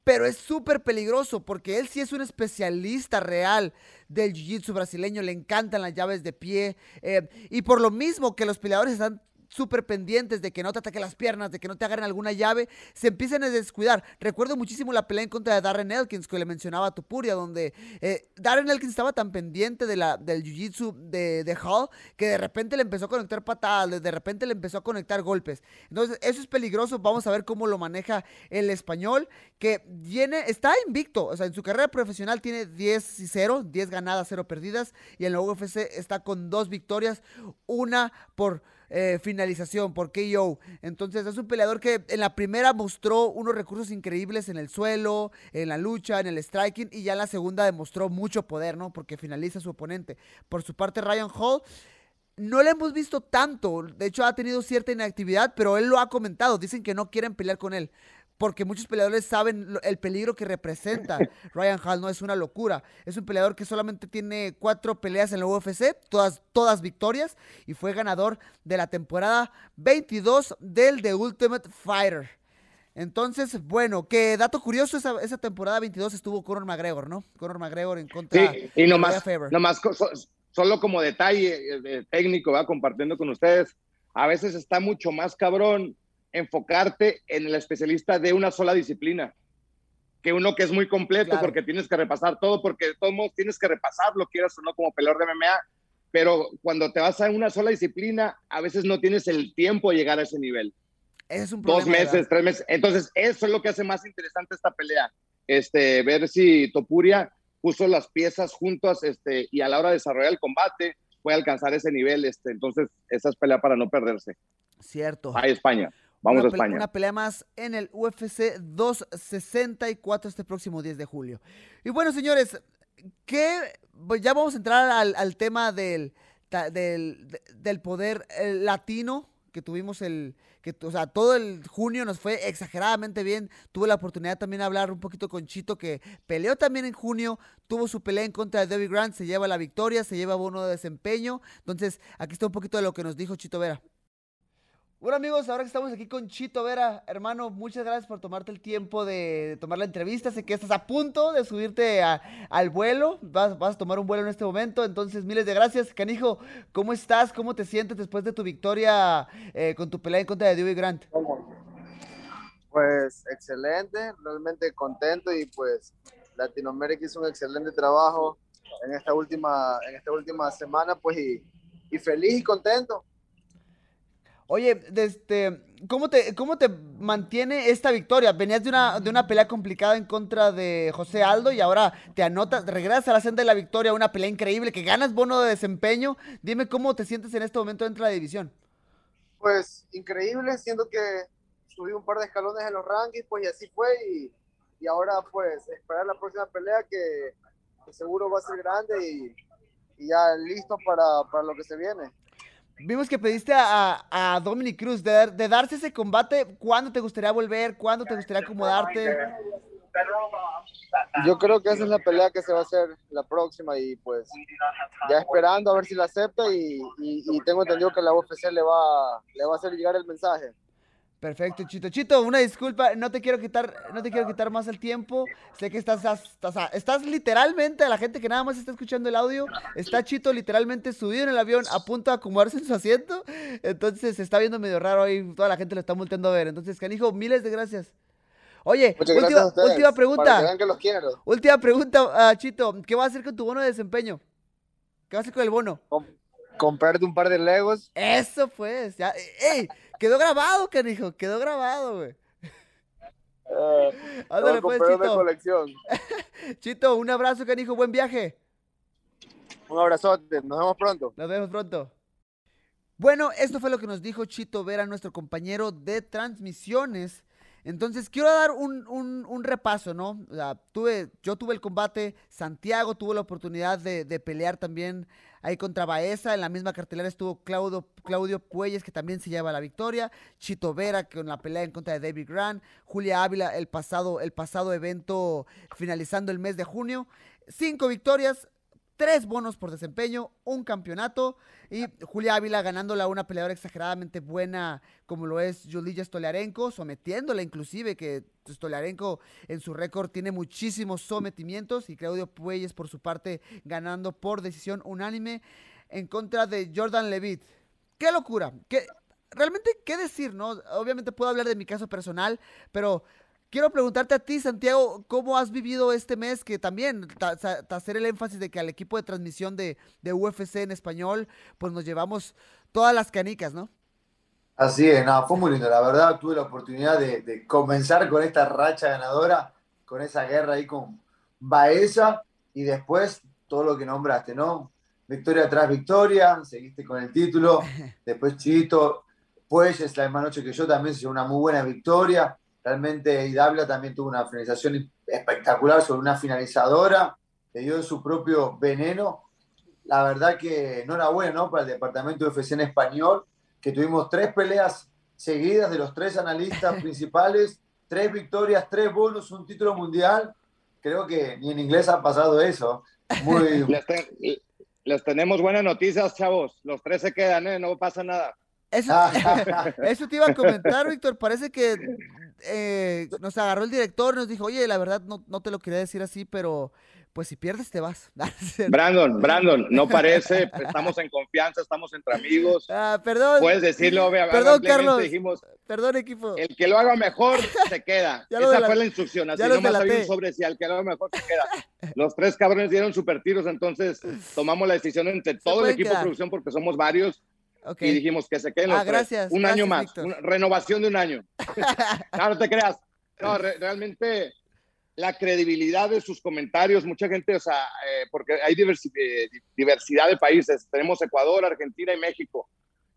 pero es súper peligroso porque él sí es un especialista real del jiu-jitsu brasileño, le encantan las llaves de pie eh, y por lo mismo que los peleadores están súper pendientes de que no te ataque las piernas, de que no te agarren alguna llave, se empiezan a descuidar. Recuerdo muchísimo la pelea en contra de Darren Elkins, que le mencionaba a Tupuria, donde eh, Darren Elkins estaba tan pendiente de la, del jiu-jitsu de, de, Hall que de repente le empezó a conectar patadas, de repente le empezó a conectar golpes. Entonces, eso es peligroso. Vamos a ver cómo lo maneja el español, que viene, está invicto. O sea, en su carrera profesional tiene 10 y 0, 10 ganadas, 0 perdidas, y en la UFC está con dos victorias, una por eh, finalización, por KO. Entonces es un peleador que en la primera mostró unos recursos increíbles en el suelo, en la lucha, en el striking, y ya en la segunda demostró mucho poder, ¿no? Porque finaliza su oponente. Por su parte, Ryan Hall no le hemos visto tanto. De hecho, ha tenido cierta inactividad, pero él lo ha comentado. Dicen que no quieren pelear con él porque muchos peleadores saben el peligro que representa Ryan Hall, no es una locura. Es un peleador que solamente tiene cuatro peleas en la UFC, todas, todas victorias, y fue ganador de la temporada 22 del The Ultimate Fighter. Entonces, bueno, que dato curioso, esa, esa temporada 22 estuvo Conor McGregor, ¿no? Conor McGregor en contra sí, y nomás, nomás solo como detalle eh, técnico, va compartiendo con ustedes, a veces está mucho más cabrón enfocarte en el especialista de una sola disciplina que uno que es muy completo porque tienes que repasar todo, porque de todos modos tienes que repasarlo, quieras o no, como peleador de MMA, pero cuando te vas a una sola disciplina, a veces no tienes el tiempo de llegar a ese nivel. Es un Dos meses, tres meses. Entonces, eso es lo que hace más interesante esta pelea. Este, ver si Topuria puso las piezas juntas este, y a la hora de desarrollar el combate puede alcanzar ese nivel. Este, entonces, esa es pelea para no perderse. Cierto. A España. Vamos a España. Una pelea más en el UFC 264 este próximo 10 de julio. Y bueno, señores, que pues ya vamos a entrar al, tema del, del, poder eh, latino que tuvimos el, que, o sea, todo el junio nos fue exageradamente bien. Tuve la oportunidad también de hablar un poquito con Chito, que peleó también en junio, tuvo su pelea en contra de David Grant, se lleva la victoria, se lleva bono de desempeño. Entonces, aquí está un poquito de lo que nos dijo Chito Vera. Bueno amigos, ahora que estamos aquí con Chito Vera, hermano, muchas gracias por tomarte el tiempo de, tomar la entrevista. Sé que estás a punto de subirte al vuelo, vas, a tomar un vuelo en este momento, entonces miles de gracias. Canijo, ¿cómo estás? ¿Cómo te sientes después de tu victoria eh, con tu pelea en contra de Dewey Grant? Pues excelente, realmente contento y pues Latinoamérica hizo un excelente trabajo en esta última, en esta última semana, pues y feliz y contento Oye, este, ¿cómo te, ¿cómo te mantiene esta victoria? Venías de una, de una pelea complicada en contra de José Aldo y ahora te anotas, regresas a la senda de la victoria, una pelea increíble, que ganas bono de desempeño. Dime cómo te sientes en este momento dentro de la división. Pues increíble, siento que subí un par de escalones en los rankings, pues y así fue. Y, ahora pues esperar la próxima pelea que, seguro va a ser grande y, y ya listo para, para lo que se viene. Vimos que pediste a, a Dominic Cruz de, darse ese combate. ¿Cuándo te gustaría volver? ¿Cuándo te gustaría acomodarte? Yo creo que esa es la pelea que se va a hacer la próxima y pues ya esperando a ver si la acepta y, tengo entendido que la UFC le va, le va a hacer llegar el mensaje. Perfecto, Chito. Chito, una disculpa, no te quiero quitar, no te quiero quitar más el tiempo. Sé que estás, estás, estás literalmente, a la gente que nada más está escuchando el audio, está Chito literalmente subido en el avión a punto de acomodarse en su asiento. Entonces se está viendo medio raro ahí, toda la gente lo está multando a ver. Entonces, Canijo, miles de gracias. Oye, última, última, pregunta. última pregunta, Chito. ¿Qué va a hacer con tu bono de desempeño? ¿Qué va a hacer con el bono? comprarte un par de Legos. Eso pues. Ya, ¡Ey! Quedó grabado, canijo. Quedó grabado, güey. Uh, Ándale, pues, Chito. Colección. Chito, un abrazo, canijo. Buen viaje. Un abrazote. Nos vemos pronto. Nos vemos pronto. Bueno, esto fue lo que nos dijo Chito Vera, nuestro compañero de transmisiones entonces, quiero dar un, repaso, ¿no? tuve, yo tuve el combate, Santiago tuvo la oportunidad de, pelear también ahí contra Baeza, en la misma cartelera estuvo Claudio, Claudio Puelles, que también se lleva la victoria, Chito Vera, con la pelea en contra de David Grant, Julia Ávila, el pasado, el pasado evento finalizando el mes de junio, cinco victorias, tres bonos por desempeño, un campeonato y Julia Ávila ganándola a una peleadora exageradamente buena como lo es Julia Stoliarenko, sometiéndola inclusive, que Stoliarenko en su récord tiene muchísimos sometimientos y Claudio Puelles por su parte ganando por decisión unánime en contra de Jordan Levitt. ¡Qué locura! ¿Qué, realmente, ¿qué decir, no? Obviamente puedo hablar de mi caso personal, pero Quiero preguntarte a ti, Santiago, ¿cómo has vivido este mes? Que también, hacer el énfasis de que al equipo de transmisión de, UFC en español, pues nos llevamos todas las canicas, ¿no? Así es, nada, fue muy lindo. La verdad, tuve la oportunidad de, comenzar con esta racha ganadora, con esa guerra ahí con Baeza y después todo lo que nombraste, ¿no? Victoria tras victoria, seguiste con el título, después Chito, pues es la misma noche que yo también se una muy buena victoria Realmente Idabla también tuvo una finalización espectacular sobre una finalizadora, le dio su propio veneno. La verdad que enhorabuena ¿no? para el departamento de UFC en español, que tuvimos tres peleas seguidas de los tres analistas principales, tres victorias, tres bonos, un título mundial. Creo que ni en inglés ha pasado eso. Muy... les, tenemos buenas noticias, chavos. Los tres se quedan, ¿eh? no pasa nada. Eso, eso, te iba a comentar, Víctor. Parece que eh, nos agarró el director, nos dijo, oye, la verdad no, no te lo quería decir así, pero pues si pierdes te vas. Brandon, Brandon, no parece, estamos en confianza, estamos entre amigos. Ah, perdón. Puedes decirlo, obviamente. Perdón, Carlos. Dijimos, perdón, equipo. El que lo haga mejor se queda. Esa fue la instrucción, así nomás había un sobre si al que lo haga mejor se queda. Los tres cabrones dieron super tiros, entonces tomamos la decisión entre todo el equipo de producción porque somos varios y dijimos que se queden los ah, gracias, un año más, una renovación de un año. no, no te creas. No, realmente la credibilidad de sus comentarios, mucha gente, o sea, eh, porque hay eh, diversidad de países, tenemos Ecuador, Argentina y México.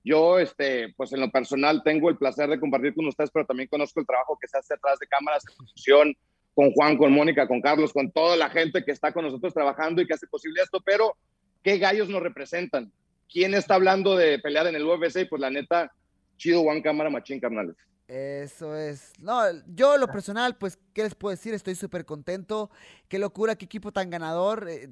Yo, este, pues en lo personal tengo el placer de compartir con ustedes, pero también conozco el trabajo que se hace atrás de cámaras de producción, con Juan, con Mónica, con Carlos, con toda la gente que está con nosotros trabajando y que hace posible esto, pero ¿qué gallos nos representan? ¿Quién está hablando de pelear en el UFC? Pues la neta, chido Juan Cámara Machín, carnales. Eso es. No, yo lo personal, pues, ¿qué les puedo decir? Estoy súper contento. Qué locura, qué equipo tan ganador. Eh,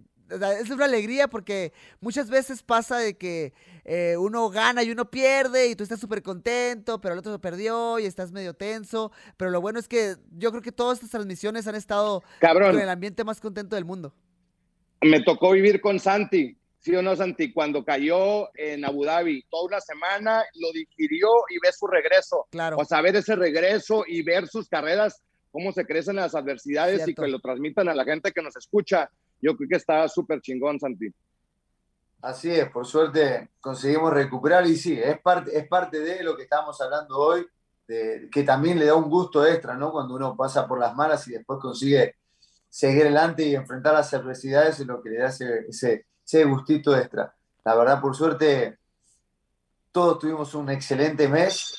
es una alegría porque muchas veces pasa de que eh, uno gana y uno pierde y tú estás súper contento, pero el otro perdió y estás medio tenso. Pero lo bueno es que yo creo que todas estas transmisiones han estado Cabrón. con el ambiente más contento del mundo. Me tocó vivir con Santi ¿sí o no, Santi? Cuando cayó en Abu Dhabi, toda una semana lo digirió y ve su regreso. Claro. O sea, ver ese regreso y ver sus carreras, cómo se crecen las adversidades y que lo transmitan a la gente que nos escucha. Yo creo que está súper chingón, Santi. Así es, por suerte conseguimos recuperar y sí, es parte, es parte de lo que estamos hablando hoy, de, que también le da un gusto extra, ¿no? Cuando uno pasa por las malas y después consigue seguir adelante y enfrentar las adversidades, es lo que le da ese, ese ese gustito extra. La verdad, por suerte, todos tuvimos un excelente mes.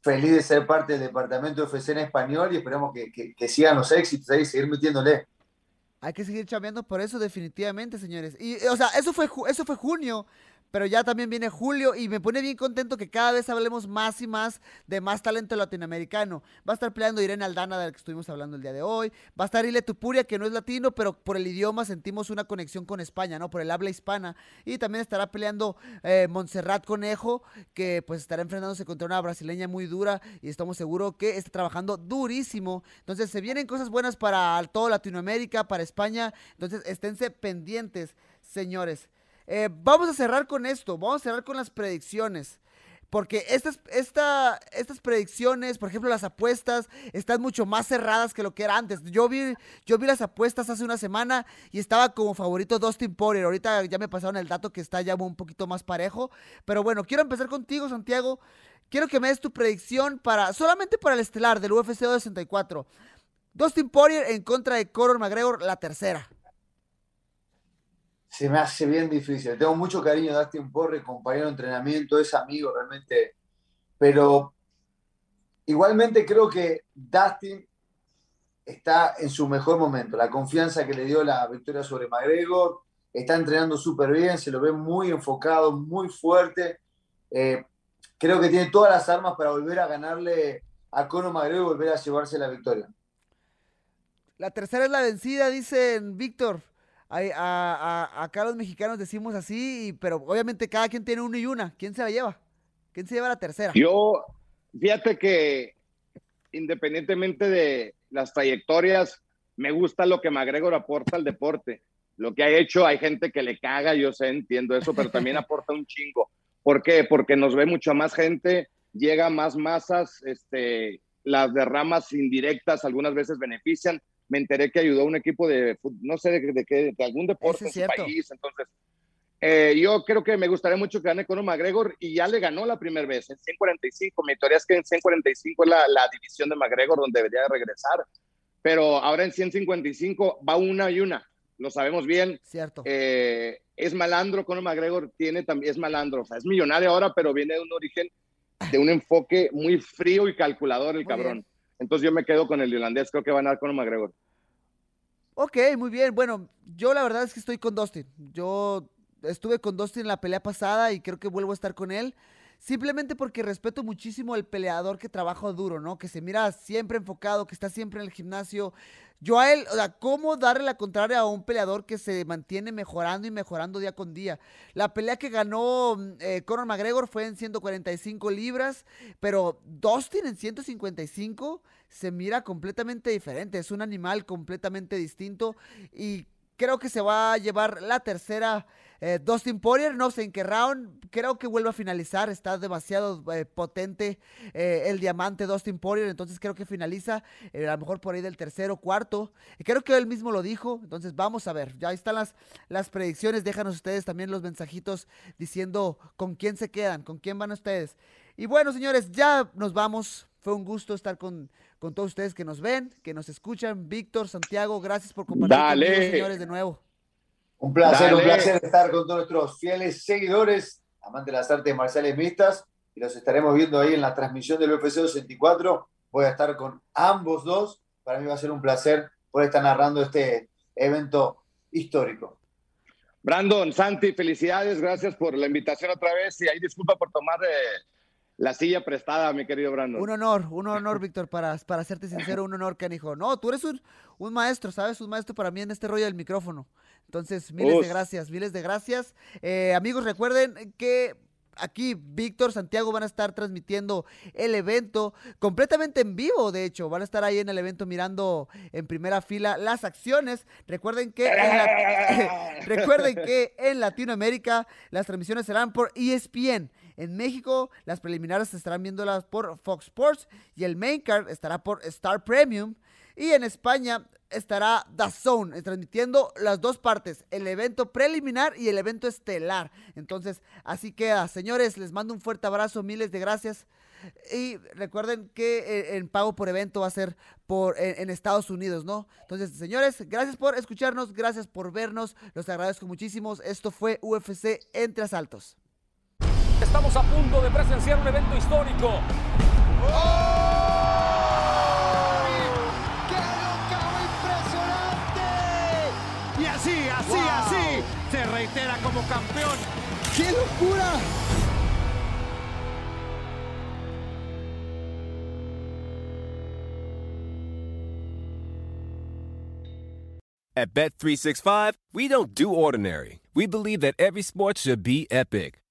Feliz de ser parte del departamento de FC en español y esperamos que, sigan los éxitos ahí, seguir metiéndole. Hay que seguir chambeando por eso definitivamente, señores. Y, o sea, eso fue, eso fue junio, pero ya también viene julio y me pone bien contento que cada vez hablemos más y más de más talento latinoamericano. Va a estar peleando Irene Aldana, del que estuvimos hablando el día de hoy. Va a estar Ile Tupuria, que no es latino, pero por el idioma sentimos una conexión con España, ¿no? Por el habla hispana. Y también estará peleando eh, Montserrat Conejo, que pues estará enfrentándose contra una brasileña muy dura y estamos seguros que está trabajando durísimo. Entonces se vienen cosas buenas para todo Latinoamérica, para España. Entonces esténse pendientes, señores. Eh, vamos a cerrar con esto, vamos a cerrar con las predicciones. Porque estas, estas predicciones, por ejemplo, las apuestas, están mucho más cerradas que lo que era antes. Yo vi, yo vi las apuestas hace una semana y estaba como favorito Dustin Poirier. Ahorita ya me pasaron el dato que está ya un poquito más parejo. Pero bueno, quiero empezar contigo, Santiago. Quiero que me des tu predicción para, solamente para el estelar del UFC 264. Dustin Poirier en contra de Conor McGregor, la tercera se me hace bien difícil. Tengo mucho cariño de Dustin Porre, compañero de entrenamiento, es amigo realmente. Pero igualmente creo que Dustin está en su mejor momento. La confianza que le dio la victoria sobre McGregor, está entrenando súper bien, se lo ve muy enfocado, muy fuerte. Eh, creo que tiene todas las armas para volver a ganarle a Conor McGregor y volver a llevarse la victoria. La tercera es la vencida, dicen Víctor a, acá los mexicanos decimos así, pero obviamente cada quien tiene uno y una. ¿Quién se la lleva? ¿Quién se lleva la tercera? Yo, fíjate que independientemente de las trayectorias, me gusta lo que McGregor aporta al deporte. Lo que ha hecho, hay gente que le caga, yo sé, entiendo eso, pero también aporta un chingo. ¿Por qué? Porque nos ve mucha más gente, llega más masas, este, las derramas indirectas algunas veces benefician me enteré que ayudó a un equipo de, no sé de, qué, de algún deporte en su país. Entonces, eh, yo creo que me gustaría mucho que gane Conor McGregor y ya le ganó la primera vez en 145. Mi teoría es que en 145 es la, la división de McGregor donde debería regresar, pero ahora en 155 va una y una. Lo sabemos bien. Cierto. Eh, es malandro, Conor McGregor tiene también, es malandro, o sea, es millonario ahora, pero viene de un origen, de un enfoque muy frío y calculador el cabrón. Entonces yo me quedo con el irlandés, creo que va a ganar con McGregor. Ok, muy bien. Bueno, yo la verdad es que estoy con Dustin. Yo estuve con Dustin en la pelea pasada y creo que vuelvo a estar con él. Simplemente porque respeto muchísimo al peleador que trabaja duro, ¿no? Que se mira siempre enfocado, que está siempre en el gimnasio. Yo a él, o sea, ¿cómo darle la contraria a un peleador que se mantiene mejorando y mejorando día con día? La pelea que ganó mm, eh, Conor McGregor fue en 145 libras, pero Dustin en 155 se mira completamente diferente. Es un animal completamente distinto y creo que se va a llevar la tercera eh, Dustin Poirier, no sé en qué round, creo que vuelve a finalizar, está demasiado eh, potente eh, el diamante Dustin Poirier, entonces creo que finaliza a lo mejor por ahí del tercero, cuarto, creo que él mismo lo dijo, entonces vamos a ver, ya están las, las predicciones, déjanos ustedes también los mensajitos diciendo con quién se quedan, con quién van ustedes. Y bueno, señores, ya nos vamos, fue un gusto estar con, con todos ustedes que nos ven, que nos escuchan, Víctor, Santiago, gracias por compartir Dale. señores, de nuevo. Un placer, un placer estar con todos nuestros fieles seguidores, amantes de las artes marciales mixtas, y los estaremos viendo ahí en la transmisión del UFC 64. Voy a estar con ambos dos. Para mí va a ser un placer por estar narrando este evento histórico. Brandon, Santi, felicidades, gracias por la invitación otra vez y ahí disculpa por tomar eh, la silla prestada, mi querido Brandon. Un honor, un honor, Víctor, para, para serte sincero, un honor, canijo. No, tú eres un, un, maestro, ¿sabes? Un maestro para mí en este rollo del micrófono. Entonces, miles de gracias, miles de gracias. Eh, amigos, recuerden que aquí Víctor, Santiago van a estar transmitiendo el evento completamente en vivo, de hecho, van a estar ahí en el evento mirando en primera fila las acciones. Recuerden que en, recuerden que en Latinoamérica las transmisiones serán por ESPN. En México, las preliminares estarán viéndolas por Fox Sports y el main card estará por Star Premium. Y en España estará DAZN transmitiendo las dos partes, el evento preliminar y el evento estelar. Entonces, así queda. Señores, les mando un fuerte abrazo, miles de gracias. Y recuerden que eh, el pago por evento va a ser por, en, Estados Unidos, ¿no? Entonces, señores, gracias por escucharnos, gracias por vernos, los agradezco muchísimo. Esto fue UFC Entre Asaltos. Estamos a punto de presenciar un evento histórico. ¡Qué impresionante! Y así, así, así, se reitera como campeón ¡Qué locura! At Bet365, we don't do ordinary. We believe that every sport should be epic.